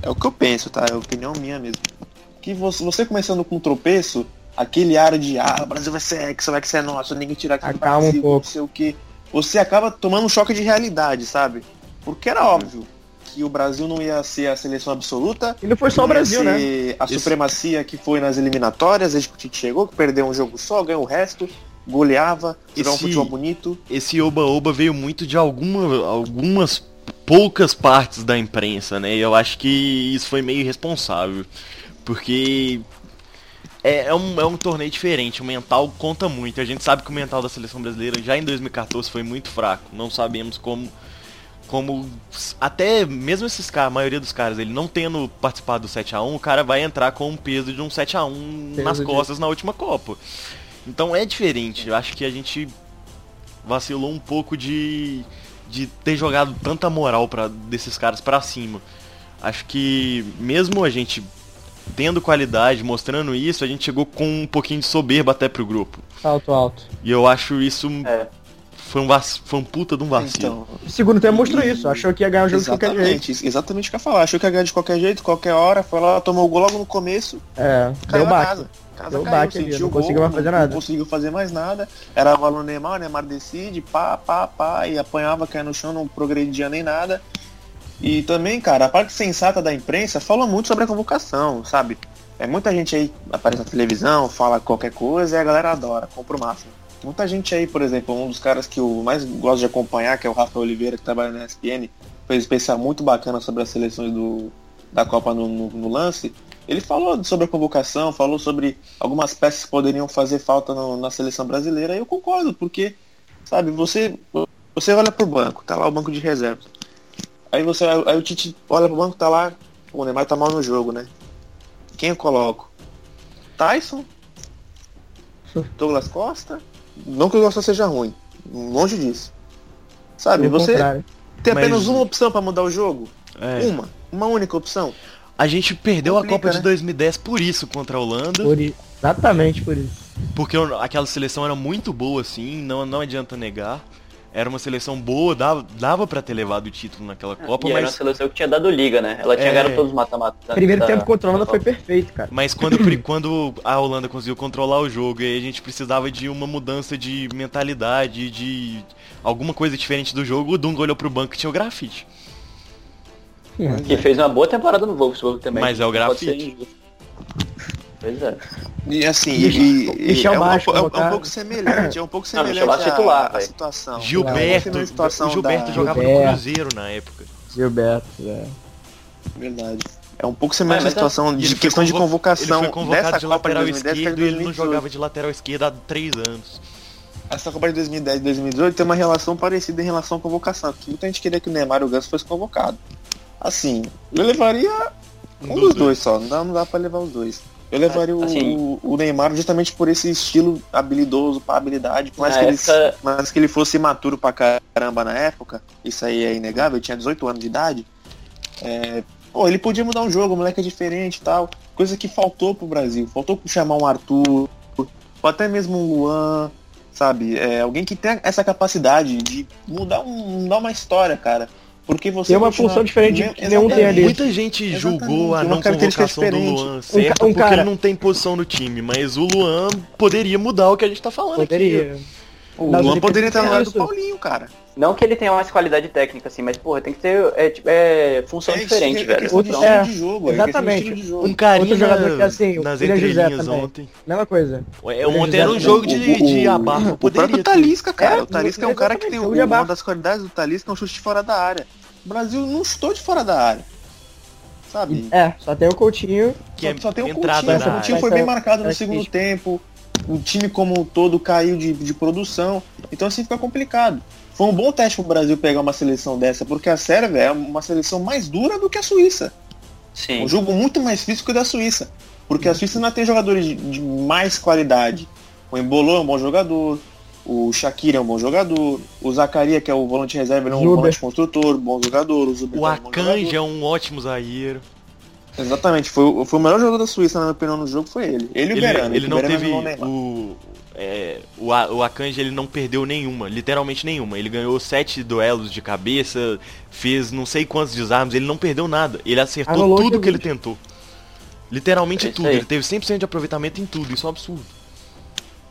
é o que eu penso, tá? É a opinião minha mesmo. Que você, você começando com tropeço, aquele ar de ah, o Brasil vai ser hexa, vai ser nosso, ninguém tira aqui do Acalma um Brasil, pouco. não sei o que. Você acaba tomando um choque de realidade, sabe? Porque era óbvio que o Brasil não ia ser a seleção absoluta. E não foi só o Brasil, né? A Esse- supremacia que foi nas eliminatórias, desde que o Tite chegou, que perdeu um jogo só, ganhou o resto, goleava, jogava um futebol bonito. Esse oba-oba veio muito de alguma, algumas poucas partes da imprensa, né? E eu acho que isso foi meio irresponsável. Porque é, é um, é um torneio diferente, o mental conta muito. A gente sabe que o mental da seleção brasileira já em 2014 foi muito fraco. Não sabemos como. Como. Até mesmo esses caras, a maioria dos caras, ele não tendo participado do 7x1, o cara vai entrar com um peso de um 7x1 nas Peso de- costas na última Copa. Então é diferente. Eu acho que a gente vacilou um pouco de, de ter jogado tanta moral para desses caras pra cima. Acho que mesmo a gente tendo qualidade, mostrando isso, a gente chegou com um pouquinho de soberba até pro grupo. Salto alto. E eu acho isso É. foi um vac... foi um puta de um vacilo. Então, O segundo tempo mostrou isso. Achou que ia ganhar o jogo de qualquer jeito. Exatamente, exatamente o que eu ia falar. Achou que ia ganhar de qualquer jeito, qualquer hora, foi lá, tomou o gol logo no começo, É, caiu deu a baque. casa. Casa Deu caiu, ali, sentiu não o conseguiu mais fazer não- nada. Não conseguiu fazer mais nada. Era a bola no Neymar, o Neymar decide, pá, pá, pá, e apanhava, caía no chão, não progredia nem nada. E também, cara, a parte sensata da imprensa fala muito sobre a convocação, sabe? É muita gente aí aparece na televisão, fala qualquer coisa e a galera adora, compra o máximo. Muita gente aí, por exemplo, um dos caras que eu mais gosto de acompanhar, que é o Rafa Oliveira, que trabalha na ESPN, fez um especial muito bacana sobre as seleções do, da Copa no, no- no lance. Ele falou sobre a convocação, falou sobre algumas peças que poderiam fazer falta no- na seleção brasileira, e eu concordo, porque, sabe, você, você olha pro banco, tá lá o banco de reservas. Aí você aí o Tite olha pro banco, tá lá, o Neymar tá mal no jogo, né? Quem eu coloco? Tyson? Douglas Costa? Não que o Costa seja ruim, longe disso. Sabe, Pelo você contrário. tem Mas- apenas uma opção pra mudar o jogo? É. Uma, uma única opção. A gente perdeu Complica, a Copa de né? 2010 por isso contra a Holanda, Por i- Exatamente por isso. porque aquela seleção era muito boa assim, não, não adianta negar. Era uma seleção boa, dava, dava para ter levado o título naquela Copa, e era uma mas seleção que tinha dado liga, né? Ela tinha É. ganhado todos os mata-matas. da- Primeiro da- tempo contra a Holanda da foi perfeito, cara. Mas quando, quando a Holanda conseguiu controlar o jogo e aí a gente precisava de uma mudança de mentalidade, de alguma coisa diferente do jogo, o Dunga olhou pro banco e tinha o grafite. Que fez uma boa temporada no Wolfsburg também. Mas é o grafite. Pois é. E assim, e, e Michel é, um, Baixo é um- é um pouco semelhante, é um pouco semelhante Baixo titular, a, a situação. Gilberto, É situação Gilberto da- jogava no Gilberto. Cruzeiro na época. Gilberto, é. Verdade. É um pouco semelhante a mas situação E de questão de convo- convocação Ele foi convocado dessa de Copa de lateral 2010 esquerdo que e é ele não 2018. jogava de lateral esquerdo há três anos. Essa Copa de 2010 e 2018 tem uma relação parecida em relação à convocação. Que muita gente queria que o Neymar e o Ganso fossem convocados. Assim, eu levaria um, dos dois só, não dá, não dá pra levar os dois. Eu levaria o- Assim- o, o Neymar justamente por esse estilo habilidoso, pra habilidade, por mais que, época- ele, mas que ele fosse imaturo pra caramba na época, isso aí é inegável, ele tinha 18 anos de idade. É, pô, ele podia mudar um jogo, o moleque é diferente e tal. Coisa que faltou pro Brasil. Faltou chamar um Arthur, ou até mesmo um Luan, sabe? É, alguém que tem essa capacidade de mudar, um, mudar uma história, cara. Porque você Tem uma continua- função diferente que nenhum tem ali. Muita gente julgou a não uma convocação do. Luan Um certo ca- um porque cara- ele não tem posição no time, mas o Luan poderia mudar o que a gente tá falando aqui. Poderia. O Não, Luan poderia estar no lugar do. Paulinho, cara. Não que ele tenha mais qualidade técnica, assim, mas, porra, tem que ter é, tipo, é, função É, diferente, é velho. de Então, estilo É, de jogo, é exatamente. de de jogo. Um carinho Outro jogador que é assim, o nas entrelinhas ontem. Mesma coisa. É, ontem era um jogo de, O- o- de abarro, O poderia. Talisca, cara. É, o Talisca é um cara que tem de uma das qualidades do Talisca é um chute de fora da área. O Brasil não chutou de fora da área. Sabe? É, só tem o Coutinho. Que é só, só tem o Coutinho. O. Coutinho foi bem marcado no segundo tempo. O time como um todo caiu de, de produção. Então assim fica complicado. Foi um bom teste pro Brasil pegar uma seleção dessa, porque a Sérvia é uma seleção mais dura do que a Suíça. sim. Um jogo muito mais físico que o da Suíça. Porque a Suíça não tem jogadores de, de mais qualidade. O Embolou é um bom jogador. O Shakira é um bom jogador. O Zacaria, que é o volante reserva, ele é um Zuber. volante construtor, bom jogador. O, Zuber O é um Akanji é um ótimo zagueiro. Exatamente, foi, o- foi o melhor jogador da Suíça, na minha opinião, no jogo, foi ele. Ele e o Ele, Berano. ele o não Berano teve o o, é, o, A- o Akanji ele não perdeu nenhuma, literalmente nenhuma. Ele ganhou sete duelos de cabeça, fez não sei quantos desarmes, ele não perdeu nada. Ele acertou tudo que ele tentou. Literalmente É tudo. aí. Ele teve 100% de aproveitamento em tudo, isso é um absurdo.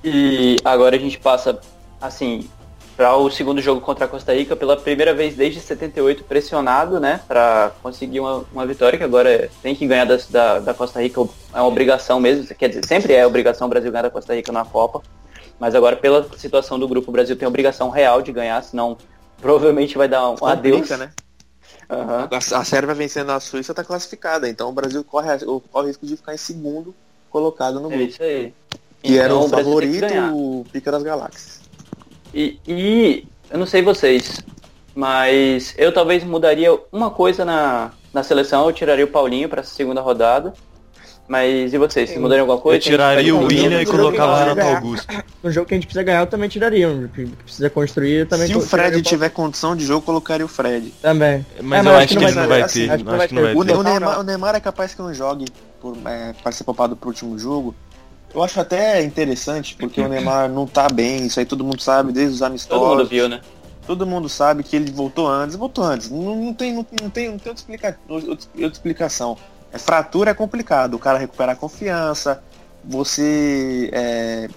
E agora a gente passa, assim, para o segundo jogo contra a Costa Rica, pela primeira vez desde 78, pressionado, né, para conseguir uma, uma vitória, que agora é- tem que ganhar da, da, da Costa Rica, é uma obrigação mesmo, quer dizer, sempre é obrigação o Brasil ganhar da Costa Rica na Copa, mas agora pela situação do grupo, o Brasil tem a obrigação real de ganhar, senão provavelmente vai dar um adeus. Complica, né? Aham. A, a Sérvia vencendo a Suíça está classificada, então o Brasil corre, corre o risco de ficar em segundo colocado no É grupo. isso aí. Era Então, tem que favorito, Pica das Galáxias. E, e eu não sei vocês, mas eu talvez mudaria uma coisa na, na seleção, eu tiraria o Paulinho para essa segunda rodada. Mas e vocês? Vocês mudariam alguma coisa? Eu tiraria o Paulinho, William e jogo colocava o Renato. Augusto. No jogo que a gente precisa ganhar, eu também tiraria. Um que precisa construir, eu também Se o Fred tiver condição de jogo, colocaria o Fred. Também. Mas É, eu acho que ele não vai ter. acho que não Acho que não vai ter. O, Neymar, não. o Neymar é capaz que não jogue por, é, para ser poupado pro último jogo. Eu acho até interessante, porque o Neymar não tá bem, isso aí todo mundo sabe, desde os amistosos. Todo mundo viu, né? Todo mundo sabe que ele voltou antes, voltou antes. Não, não tem, não, não tem, não tem outra, explica, outra, outra explicação. É, fratura é complicado, o cara recuperar a confiança, você é,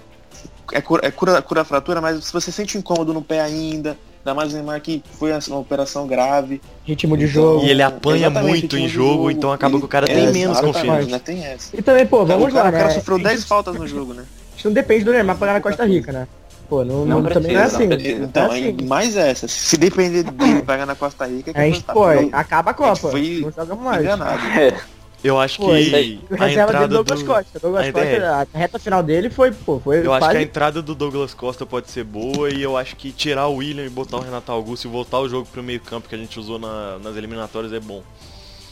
é, cura, é cura, cura a fratura, mas se você sente um incômodo no pé ainda, ainda mais o Neymar que foi uma operação grave. Ritmo de jogo. E ele apanha muito em de jogo, então acaba que o cara tem menos confiança. Né? Tem essa. E também, pô, vamos o cara, lá, o cara né? sofreu A gente- 10 faltas no jogo, né? A gente não depende do Neymar pra ganhar na Costa Rica, né? Pô, não, Não não- também não é precisa, assim. não precisa. Então, é assim. mais essa. Se depender dele pegar na Costa Rica, que A gente, tá pô, feio. acaba a A gente Copa. foi Não jogamos mais. enganado. Eu acho Pô, que a dele entrada Douglas do... Costa. Douglas a Costa, ideia- a reta final dele foi, pô, foi Eu acho que quase... a entrada do Douglas Costa pode ser boa e eu acho que tirar o William e botar o Renato Augusto e voltar o jogo pro meio campo que a gente usou na- nas eliminatórias é bom.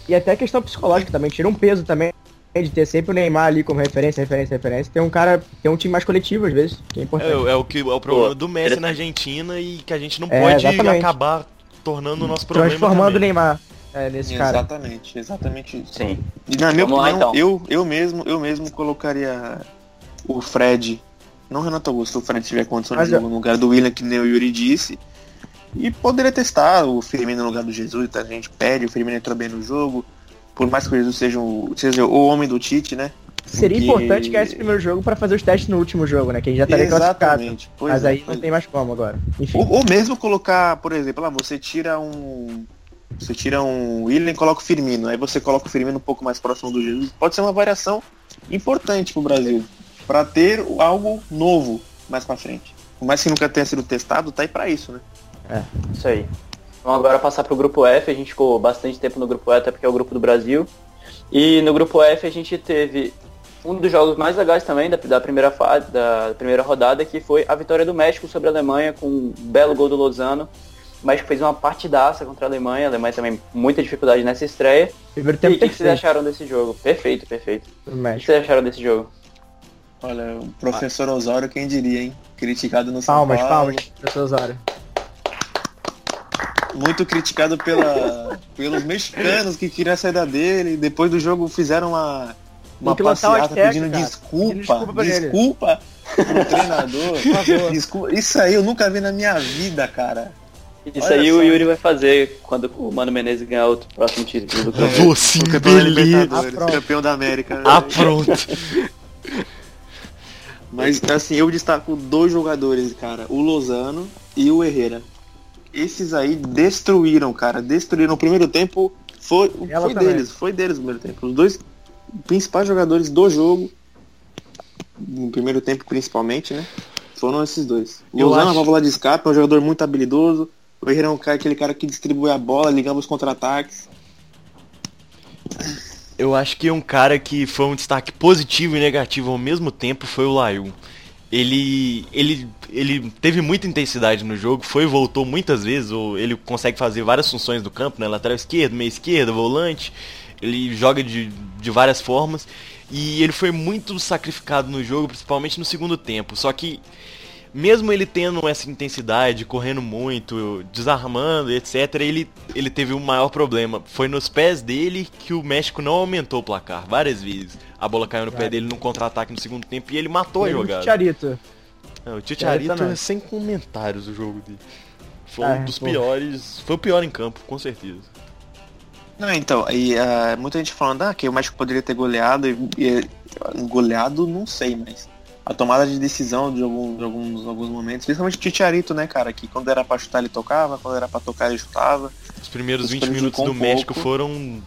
E até questão psicológica também, tira um peso também de ter sempre o Neymar ali como referência, referência, referência. Tem um cara, tem um time mais coletivo às vezes, que é importante. É, é o que é o problema do Messi na Argentina e que a gente não É, pode exatamente. acabar tornando o nosso problema. Transformando o. Neymar é, nesse cara. Exatamente, exatamente isso. Sim. E na minha Vamos lá, opinião, então. eu, eu mesmo, eu mesmo colocaria o Fred, não o Renato Augusto, se o Fred tiver condição Mas de eu- jogo no lugar do William, que nem o Yuri disse. E poderia testar o Firmino no lugar do Jesus, tá? a gente pede, o Firmino entrou bem no jogo. Por mais que o Jesus seja o, seja o homem do Tite, né? Seria Porque- importante ganhar esse primeiro jogo pra fazer os testes no último jogo, né? Que a gente já estaria classificado. Exatamente. Pois Mas é, aí pois não tem mais como agora. Enfim. Ou, ou mesmo colocar, por exemplo, lá você tira um. Você tira um William e coloca o Firmino. Aí você coloca o Firmino um pouco mais próximo do Jesus. Pode ser uma variação importante pro Brasil. Pra ter algo novo mais pra frente. Por mais que nunca tenha sido testado, tá aí pra isso, né? Isso aí. Vamos agora passar pro grupo F. A gente ficou bastante tempo no grupo E, até porque é o grupo do Brasil. E no grupo F a gente teve um dos jogos mais legais também da, da primeira fase, da primeira rodada, que foi a vitória do México sobre a Alemanha com um belo gol do Lozano. O México fez uma partidaça contra a Alemanha, a Alemanha também muita dificuldade nessa estreia. Primeiro E tempo o que, que vocês acharam desse jogo? Perfeito, perfeito. O que vocês acharam desse jogo? Olha, o professor Osório, quem diria, hein? Criticado no São Palmas, Paulo. palmas, professor Osório. Muito criticado pela, pelos mexicanos que queriam a saída dele. Depois do jogo fizeram uma, uma passeata hashtag, pedindo cara. desculpa. Pedindo desculpa desculpa. pro treinador. Desculpa, isso aí eu nunca vi na minha vida, cara. Isso Olha aí só. o Yuri vai fazer quando o Mano Menezes ganhar outro próximo título do campeonato. Vou sim, Campeão da beleza. Libertadores, pronto. campeão da América. Ah, pronto. Mas assim, eu destaco dois jogadores, cara, o Lozano e o Herrera. Esses aí destruíram, cara, destruíram. O primeiro tempo foi, Ela foi também. deles, foi deles o primeiro tempo. Os dois principais jogadores do jogo, no primeiro tempo principalmente, né? Foram esses dois. O Lozano, acho- a válvula de escape, é um jogador muito habilidoso. O Herrera é aquele cara que distribui a bola, ligava os contra-ataques. Eu acho que um cara que foi um destaque positivo e negativo ao mesmo tempo foi o Layu. Ele, ele, ele teve muita intensidade no jogo, foi e voltou muitas vezes, ou ele consegue fazer várias funções do campo, né? Lateral esquerdo, meia esquerda, volante. Ele joga de, de várias formas. E ele foi muito sacrificado no jogo, principalmente no segundo tempo. Só que mesmo ele tendo essa intensidade, correndo muito, desarmando, etc., ele, ele teve um maior problema. Foi nos pés dele que o México não aumentou o placar, várias vezes. A bola caiu no pé dele num contra-ataque no segundo tempo e ele matou a E o jogada. Chicharito. Não, o também. é sem comentários o jogo dele. Foi Ah, um dos pô. piores. Foi o pior em campo, com certeza. Não, então, e ah, muita gente falando ah, que o México poderia ter goleado e, e goleado não sei, mas a tomada de decisão de, algum, de alguns, alguns momentos, principalmente o Titiarito, né, cara, que quando era pra chutar ele tocava, quando era pra tocar ele chutava. Os primeiros Isso 20 minutos do um México pouco. foram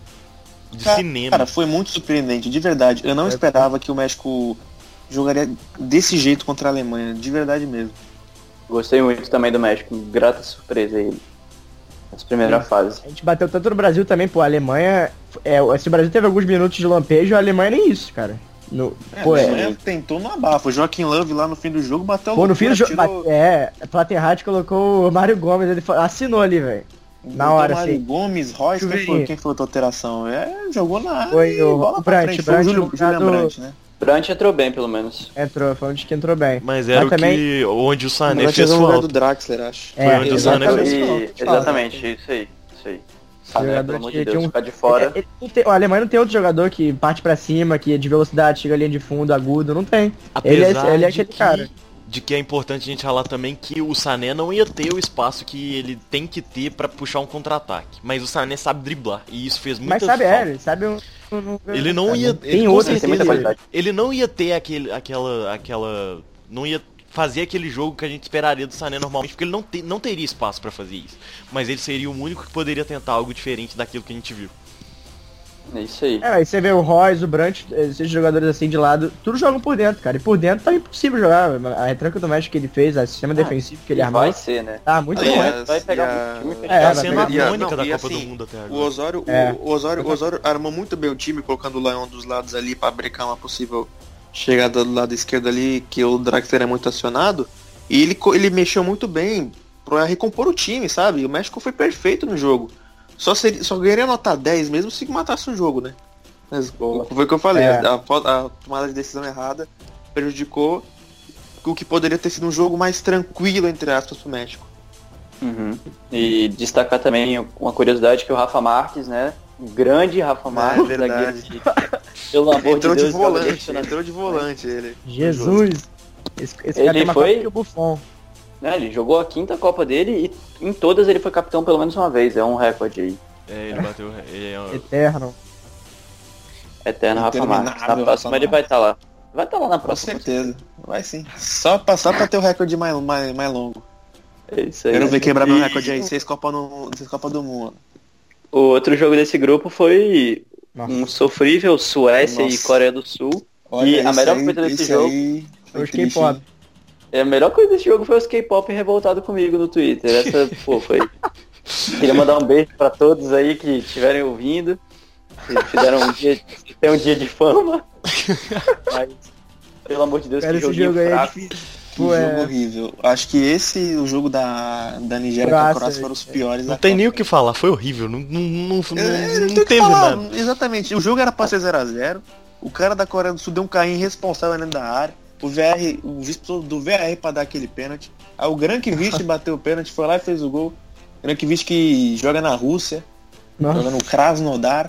de Cara, cinema. Cara, foi muito surpreendente, de verdade. Eu não É, esperava que o México jogaria desse jeito contra a Alemanha, de verdade mesmo. Gostei muito também do México, grata surpresa ele. Nessa primeira fase. A gente bateu tanto no Brasil também, pô, a Alemanha. É, se o Brasil teve alguns minutos de lampejo, a Alemanha nem isso, cara. No, É, pô, a é, tentou no abafo. O Joaquim Love lá no fim do jogo bateu pô, no fim do jogo. tirou- É, Plattenhardt colocou o Mário Gomes, ele assinou ali, velho. Na hora, Mário assim. Gomes, Royce, quem foi, quem foi a tua alteração? É, jogou na área Foi o- bola. Foi o Brandt Júlio, do- Brandt, né? Brandt entrou bem, pelo menos. Entrou, foi dos que entrou bem. Mas era Mas o também- que. onde o Sané fez falta. do Draxler, acho. Foi É, onde o Sané exatamente. fez E- exatamente, isso aí. Isso aí. Sané, Jogador pelo amor de Deus, um- ficar de fora. Ele- ele não tem- a Alemanha não tem outro jogador que parte pra cima, que é de velocidade, chega linha de fundo, agudo, não tem. Ele é, Apesar ele é de aquele que, cara. de que é importante a gente falar também que o Sané não ia ter o espaço que ele tem que ter pra puxar um contra-ataque. Mas o Sané sabe driblar e isso fez muita Mas sabe, falta. é, ele sabe um. um- Ele não sabe, ia- ele outro Ele. Ele não ia ter aquele, aquela, aquela, não ia fazer aquele jogo que a gente esperaria do Sané normalmente, porque ele não, te- não teria espaço pra fazer isso. Mas ele seria o único que poderia tentar algo diferente daquilo que a gente viu. É isso aí. É, aí você vê o Royce, o Brandt, esses jogadores assim de lado, tudo jogam por dentro, cara. E por dentro tá impossível jogar. A retranca do México que ele fez, o sistema defensivo que ele E armou, vai ser, né? tá muito bom. é, Vai pegar a- um time É, tá vai sendo a pegar- E tônica não, da e Copa assim, do Mundo até O agora. Osório, É. o, Osório, o Osório armou muito bem o time, colocando o Leão dos lados ali pra brecar uma possível chegada do lado esquerdo ali, que o Draxler é muito acionado. E ele, ele mexeu muito bem pra recompor o time, sabe? O México foi perfeito no jogo. Só, seria, só ganharia nota 10 mesmo se matasse o jogo, né? Mas Boa. foi o que eu falei, É. a, a tomada de decisão errada prejudicou o que poderia ter sido um jogo mais tranquilo, entre aspas, pro México. Uhum. E destacar também uma curiosidade que o Rafa Marques, né? O grande Rafa Marques, É. pelo amor Entrou de de Deus, joga volante, entrou de volante ele. Jesus! Esse, esse Ele cara foi- o Buffon. Né, Ele jogou a quinta Copa dele e em todas ele foi capitão pelo menos uma vez. É um recorde aí. É, ele bateu. Ele é, Eterno. Eterno Rafa Marques. Na Rafa próxima ele vai estar lá. Vai estar lá na Com próxima. certeza. Vai sim. Só passar pra ter o recorde mais, mais, mais longo. É isso aí. Quero ver quebrar meu recorde aí. Seis Copas no, seis Copa do Mundo. O outro jogo desse grupo foi Nossa. um sofrível Suécia e Nossa. Coreia do Sul. E a melhor aí- coisa desse esse jogo foi Os triste, K-pop. E a melhor coisa desse jogo foi os K-pop revoltado comigo no Twitter. Essa, pô, foi. Queria mandar um beijo pra todos aí que estiverem ouvindo. Que fizeram um dia, tem um dia de fama. Mas, pelo amor de Deus, Cara, que esse joguinho jogo aí é fraco. difícil. Que Pô, jogo é- horrível. Acho que esse, o jogo da, da Nigéria com a Croácia, foram os piores não da tem Copa. nem o que falar, foi horrível. Não, não, não, não, É, não tem o que teve falar, nada. Exatamente. O jogo era pra ser 0x0. O cara da Coreia do Sul deu um carrinho irresponsável dentro da área. O VR, o vice do VR pra dar aquele pênalti. Aí o Grankvist bateu o pênalti, foi lá e fez o gol. Grankvist que joga na Rússia, Nossa. joga no Krasnodar.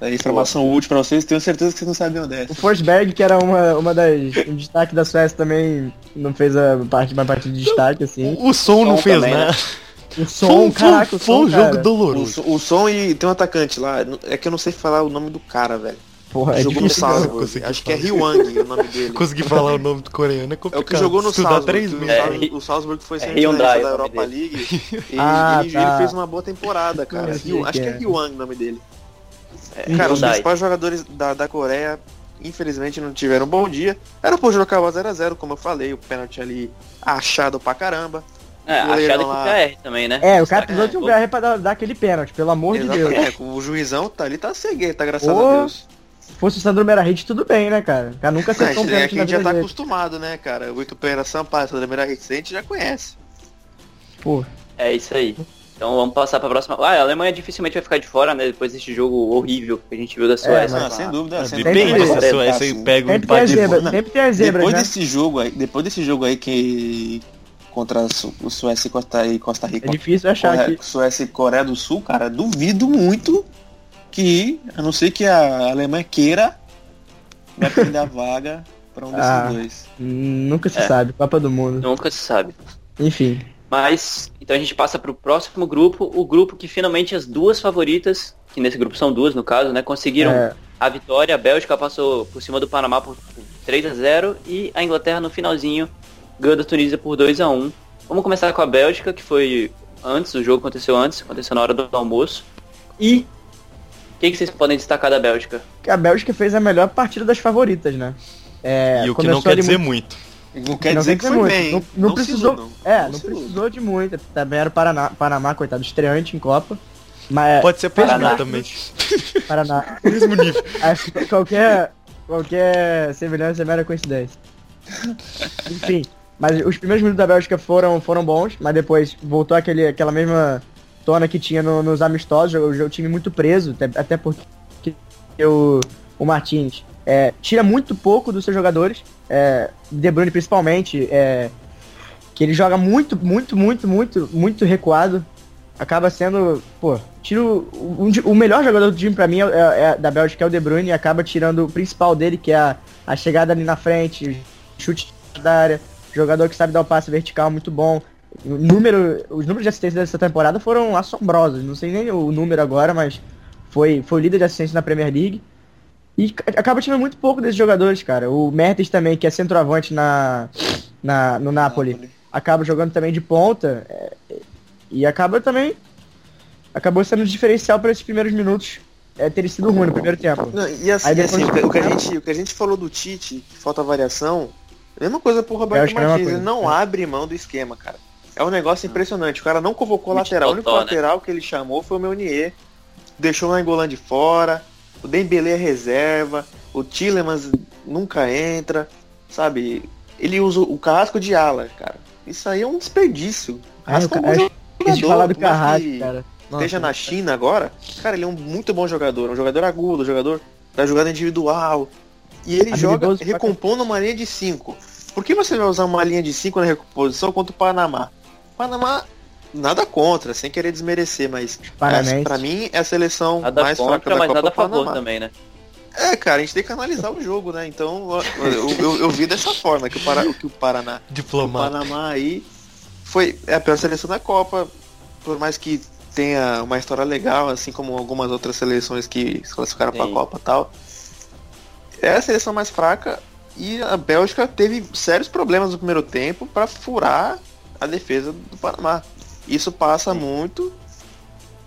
É informação útil pra vocês, tenho certeza que vocês não sabiam O dessa. Forsberg, que era uma, uma das. Um destaque da Suécia também não fez a parte, uma parte de destaque, assim. O som não Som fez também, né? nada. O Foi, som, um- caraca, o foi som, um jogo cara. O, doloroso. so- o som e tem um atacante lá, é que eu não sei falar o nome do cara, velho. Porra, é jogou no né? Salzburg, acho que é falar. Ryuang o nome dele. Consegui falar o nome do coreano é É complicado. o que jogou no Estudar Salzburg. o. É, Salzburg- o Salzburg foi é semifinalista Hyundai da o Europa dele. League. E Ah, ele, tá. ele fez uma boa temporada, cara. Acho que é é. Ryuang o nome dele. É, Cara, os principais jogadores da, da Coreia, infelizmente, não tiveram um bom dia. Era por jogo acabar 0x0, como eu falei, o pênalti ali achado pra caramba. É, achado que lá. o PR também, né? É, o cara precisou de um? BR pra dar, dar aquele pênalti, pelo amor de Deus. Exatamente, é, o juizão tá ali, tá cegueta, graças Ô, a Deus. Se fosse o Sandro Merahit, tudo bem, né, cara? O cara nunca É, um é que a gente já tá dele. acostumado, né, cara? O Itupera Sampaio, Sandra Meira recente já conhece. Pô, É isso aí. Então vamos passar pra próxima. Ah, a Alemanha dificilmente vai ficar de fora, né? Depois desse jogo horrível que a gente viu da Suécia. mas- Ah, sem dúvida, sem Depende, dúvida. se a a Suécia Assim, pega um sempre tem as empate sempre tem as zebras, depois né? desse jogo aí, depois desse jogo aí que contra a Su- o Suécia e Costa, e Costa É Rica, difícil achar Corre- que... Suécia e Coreia do Sul, cara, duvido muito que, a não ser que a Alemanha queira, vai perder a vaga pra um desses Ah. dois. Nunca se É. sabe, Copa do Mundo. Nunca se sabe. Enfim, Mas, então a gente passa pro próximo grupo, o grupo que finalmente as duas favoritas, que nesse grupo são duas no caso, né, conseguiram é, a vitória. A Bélgica passou por cima do Panamá por 3 a 0 e a Inglaterra no finalzinho ganhou da Tunísia por 2 a 1 Vamos começar com a Bélgica, que foi antes, o jogo aconteceu antes, aconteceu na hora do almoço. E o que, que vocês podem destacar da Bélgica? que a Bélgica fez a melhor partida das favoritas, né? É, E o que não quer dizer muito- muito. Não quer Não dizer que foi muito. bem. Não- não se precisou-. É, não precisou de muito. Também era o Paraná, Panamá, coitado, estreante em Copa. Mas Pode ser Paraná. Paraná também. Paraná. Mesmo nível. Acho que qualquer, qualquer semelhança é mera coincidência. Enfim, mas os primeiros minutos da Bélgica foram, foram bons, mas depois voltou aquele, aquela mesma tona que tinha no- nos amistosos, o, o time muito preso, até, até porque o, o Martins é, tira muito pouco dos seus jogadores, é, De Bruyne principalmente, é, que ele joga muito, muito, muito, muito, muito recuado, acaba sendo, pô, tira o, um o melhor jogador do time pra mim é, é- é da Bélgica é o De Bruyne e acaba tirando o principal dele, que é a, a chegada ali na frente, chute da área, jogador que sabe dar o passe vertical muito bom. O número, os números de assistência dessa temporada foram assombrosos, não sei nem o número agora, mas foi, foi líder de assistência na Premier League. E ca- acaba tirando muito pouco desses jogadores, cara. O Mertens também, que é centroavante na, na, no Napoli, acaba jogando também de ponta. é, e acaba também. Acabou sendo um diferencial para esses primeiros minutos é, terem sido ruim no primeiro tempo. Não, e assim, assim, o, que, o que a gente, o que a gente falou do Tite, que falta variação, mesma coisa pro Roberto é mesma Martins, ele coisa, não é. abre mão do esquema, cara. É um negócio impressionante. O cara não convocou Muito lateral. O único né? lateral que ele chamou foi o Meunier. Deixou o Angolan de fora. O Dembele é reserva. O Tillemans nunca entra. Sabe? Ele usa o Carrasco de ala, cara. Isso aí é um desperdício. Eu, Carrasco é um bom esqueci de jogador, falar do Carrasco, que- cara. esteja Nossa. na China agora, cara, ele é um muito bom jogador, é um jogador agudo, um jogador da jogada individual. E ele joga recompondo uma linha de 5. Por que você vai usar uma linha de 5 na recomposição contra o Panamá? Panamá, nada contra, sem querer desmerecer, mas pra mim é a seleção Nada mais fraca contra, da mas Copa nada a o favor Panamá. também, né? É, cara, a gente tem que analisar o jogo, né? Então eu, eu, eu vi dessa forma que o, Para, que o Paraná o Diplomata. Panamá aí foi é a pior seleção da Copa, por mais que tenha uma história legal, assim como algumas outras seleções que se classificaram para a. Copa e tal. É a seleção mais fraca e a Bélgica teve sérios problemas no primeiro tempo para furar a defesa do Panamá. Isso passa muito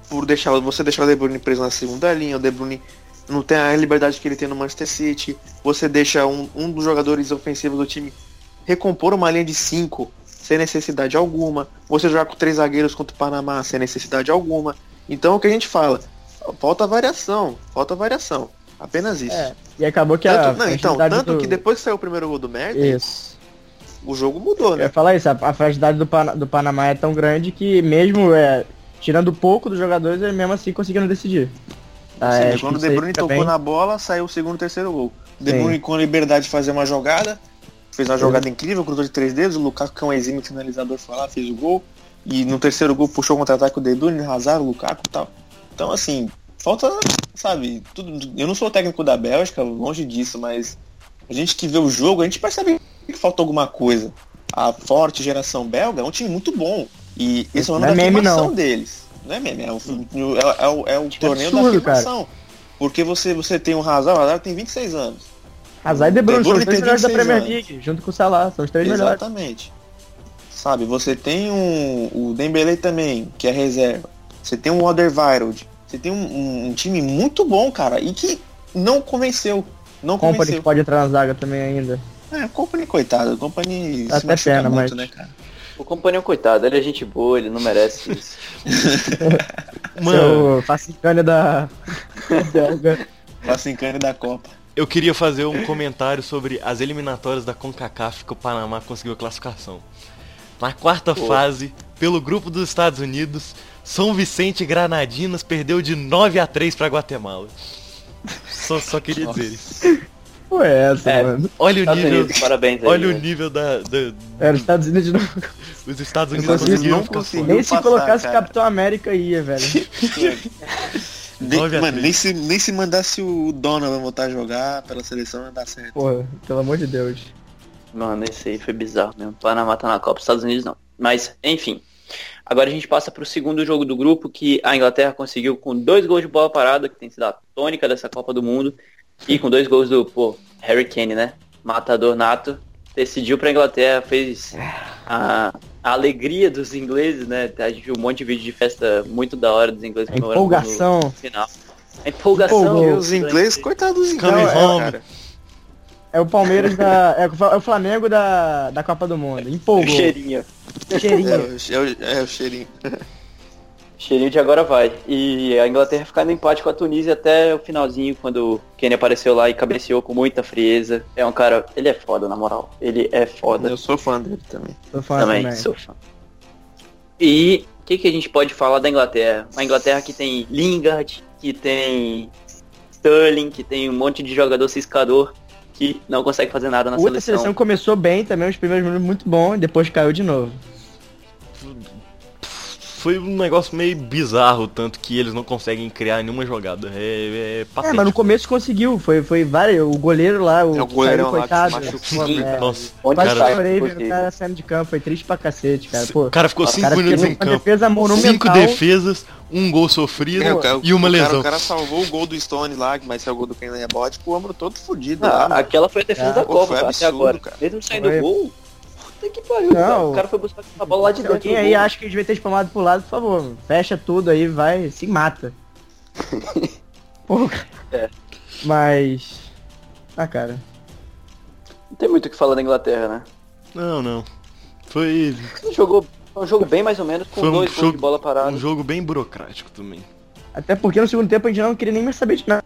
por deixar você deixar o De Bruyne preso na segunda linha, o De Bruyne não tem a liberdade que ele tem no Manchester City, você deixa um, um dos jogadores ofensivos do time recompor uma linha de 5 sem necessidade alguma, você jogar com três zagueiros contra o Panamá sem necessidade alguma. Então o que a gente fala? Falta variação, falta variação. Apenas isso. É, e acabou que a Tanto- não, então, tanto do- que depois que saiu o primeiro gol do Mertens, Isso. O jogo mudou, Eu ia né? falar isso, a, a fragilidade do, Pana- do Panamá é tão grande que mesmo é, tirando pouco dos jogadores, ele mesmo assim conseguiram decidir. Ah, Você é, quando o De Bruyne tocou bem- na bola, saiu o segundo e terceiro gol. De Sim. Bruyne com liberdade de fazer uma jogada, fez uma jogada incrível, cruzou de três dedos, o Lukaku que é um exímio finalizador foi lá, fez o gol. E no terceiro gol puxou o contra-ataque o De Bruyne, Hazard, o Lukaku e tal. Então assim, falta, sabe, tudo. Eu não sou técnico da Bélgica, longe disso, mas a gente que vê o jogo, a gente percebe que falta alguma coisa. A forte geração belga é um time muito bom. E esse é o ano Não é da meme, não. deles. Não é meme, é o, é, é o, é o torneio da absurdo, cara. afirmação. Porque você, você tem o Hazard, o Hazard tem 26 anos. Hazard e De Bruyne são os três melhores da 26 Premier anos. League, junto com o Salah, são os três melhores. Exatamente. Sabe, você tem um, o Dembele também, que é reserva. Você tem um Otherwild. Você tem um, um- um time muito bom, cara, e que não convenceu. Não Company convenceu. pode entrar na zaga também ainda. É, Company, coitado. Company Dá se até pena, muito, mas- né, cara? O companheiro, coitado, ele é gente boa, ele não merece isso. Mano, Seu Facicane da belga. Facincane da Copa. eu queria fazer um comentário sobre as eliminatórias da CONCACAF que o Panamá conseguiu a classificação. Na quarta Pô. fase, pelo grupo dos Estados Unidos, São Vicente e Granadinas perdeu de 9 a 3 pra Guatemala. Só, só queria dizer isso. É essa, É. mano. Olha o Estados nível, Unidos, parabéns aí. olha o velho. nível da, da- Era os Estados Unidos de novo. os Estados Os Unidos Estados Unidos conseguiram não fora. Nem se passar, colocasse cara. Capitão América ia, velho. Nem, Nove a mano, nem se, nem se mandasse o Donovan voltar a jogar pela seleção, não dá certo. Porra, pelo amor de Deus. Mano, esse aí foi bizarro mesmo. Panamá tá na Copa, Estados Unidos não. Mas, enfim. Agora a gente passa pro segundo jogo do grupo, que a Inglaterra conseguiu com dois gols de bola parada, que tem sido a tônica dessa Copa do Mundo. E com dois gols do, pô, Harry Kane, né? Matador nato. Decidiu pra Inglaterra, fez a, a alegria dos ingleses, né? A gente viu um monte de vídeo de festa muito da hora dos ingleses A comemorando no empolgação. final. A empolgação. Empolgou. E os ingleses, coitados dos ingleses, home. cara. É o Palmeiras da. É o Flamengo da, da Copa do Mundo. O Empolgou. cheirinho. É, Cheirinho. o- é, o, é o cheirinho. Cheirinho de agora vai. E a Inglaterra ficar no empate com a Tunísia até o finalzinho, quando o Kenny apareceu lá e cabeceou com muita frieza. É um cara, ele é foda, na moral. Ele é foda. Eu sou fã dele também. Tô falando também, também. sou fã. E o que, que a gente pode falar da Inglaterra? Uma Inglaterra que tem Lingard, que tem Sterling, que tem um monte de jogador ciscador que não consegue fazer nada na Outra seleção. seleção começou bem também, os primeiros minutos muito bom, e depois caiu de novo. Foi um negócio meio bizarro, tanto que eles não conseguem criar nenhuma jogada. É, é É, mas no começo conseguiu, foi, foi vários, o goleiro lá, o, É o que goleirão saiu, lá que se coitado. machucou. Pô, é, Nossa, Onde Quase sai, chorei o cara saindo de campo, foi triste pra cacete, cara. Pô, o cara ficou o 5 cara minutos em campo. defesa. Cinco defesas, um gol sofrido É, cara- e uma o cara- lesão. o cara salvou o gol do Stone lá, mas se é o gol do Ken rebote, com o ombro todo fudido Ah, lá. mano. aquela foi a defesa da Copa até agora. cara. Mesmo saindo Foi. gol, puta que pariu, Não. cara. O cara foi buscar a bola lá de dentro. do aí acha que devia ter espalmado pro lado, por favor, fecha tudo aí, vai, se mata. Pô, É. Mas. Ah, cara. Não tem muito o que falar da Inglaterra, né? Não, não. Foi Jogou foi um jogo bem mais ou menos, com Foi um dois gols jogo- de bola parada. um jogo bem burocrático também. Até porque no segundo tempo a gente não queria nem mais saber de nada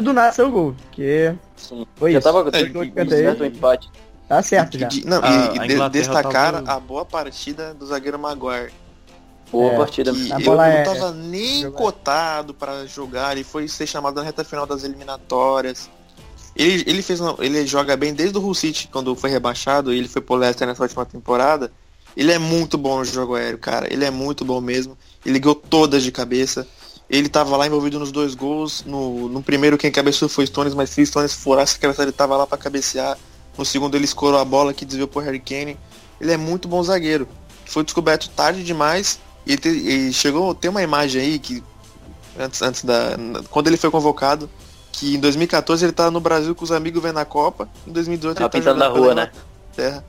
e do nada saiu o gol. Porque Sim. foi já isso. tava É, que- certo o empate. Tá certo já. De- não, A- e, a e destacar tava- a boa partida do zagueiro Maguire. Boa É, partida. Que eu não é- tava nem jogar. cotado pra jogar, ele foi ser chamado na reta final das eliminatórias. Ele, ele fez ele joga bem desde o Hull City, quando foi rebaixado, e ele foi pro Leicester nessa última temporada. Ele é muito bom no jogo aéreo, cara. Ele é muito bom mesmo. Ele ganhou todas de cabeça. Ele tava lá envolvido nos dois gols. No, no primeiro quem cabeceou foi Stones, mas se Stones furasse a cabeça ele tava lá pra cabecear. No segundo ele escorou a bola que desviou pro Harry Kane. Ele é muito bom zagueiro. Foi descoberto tarde demais. E, ele te- e chegou, tem uma imagem aí que antes, antes da. na- Quando ele foi convocado, que em 2014 ele tava no Brasil com os amigos vendo a Copa. Em 2018 Tava ele tá pintando na rua, né? Inglaterra.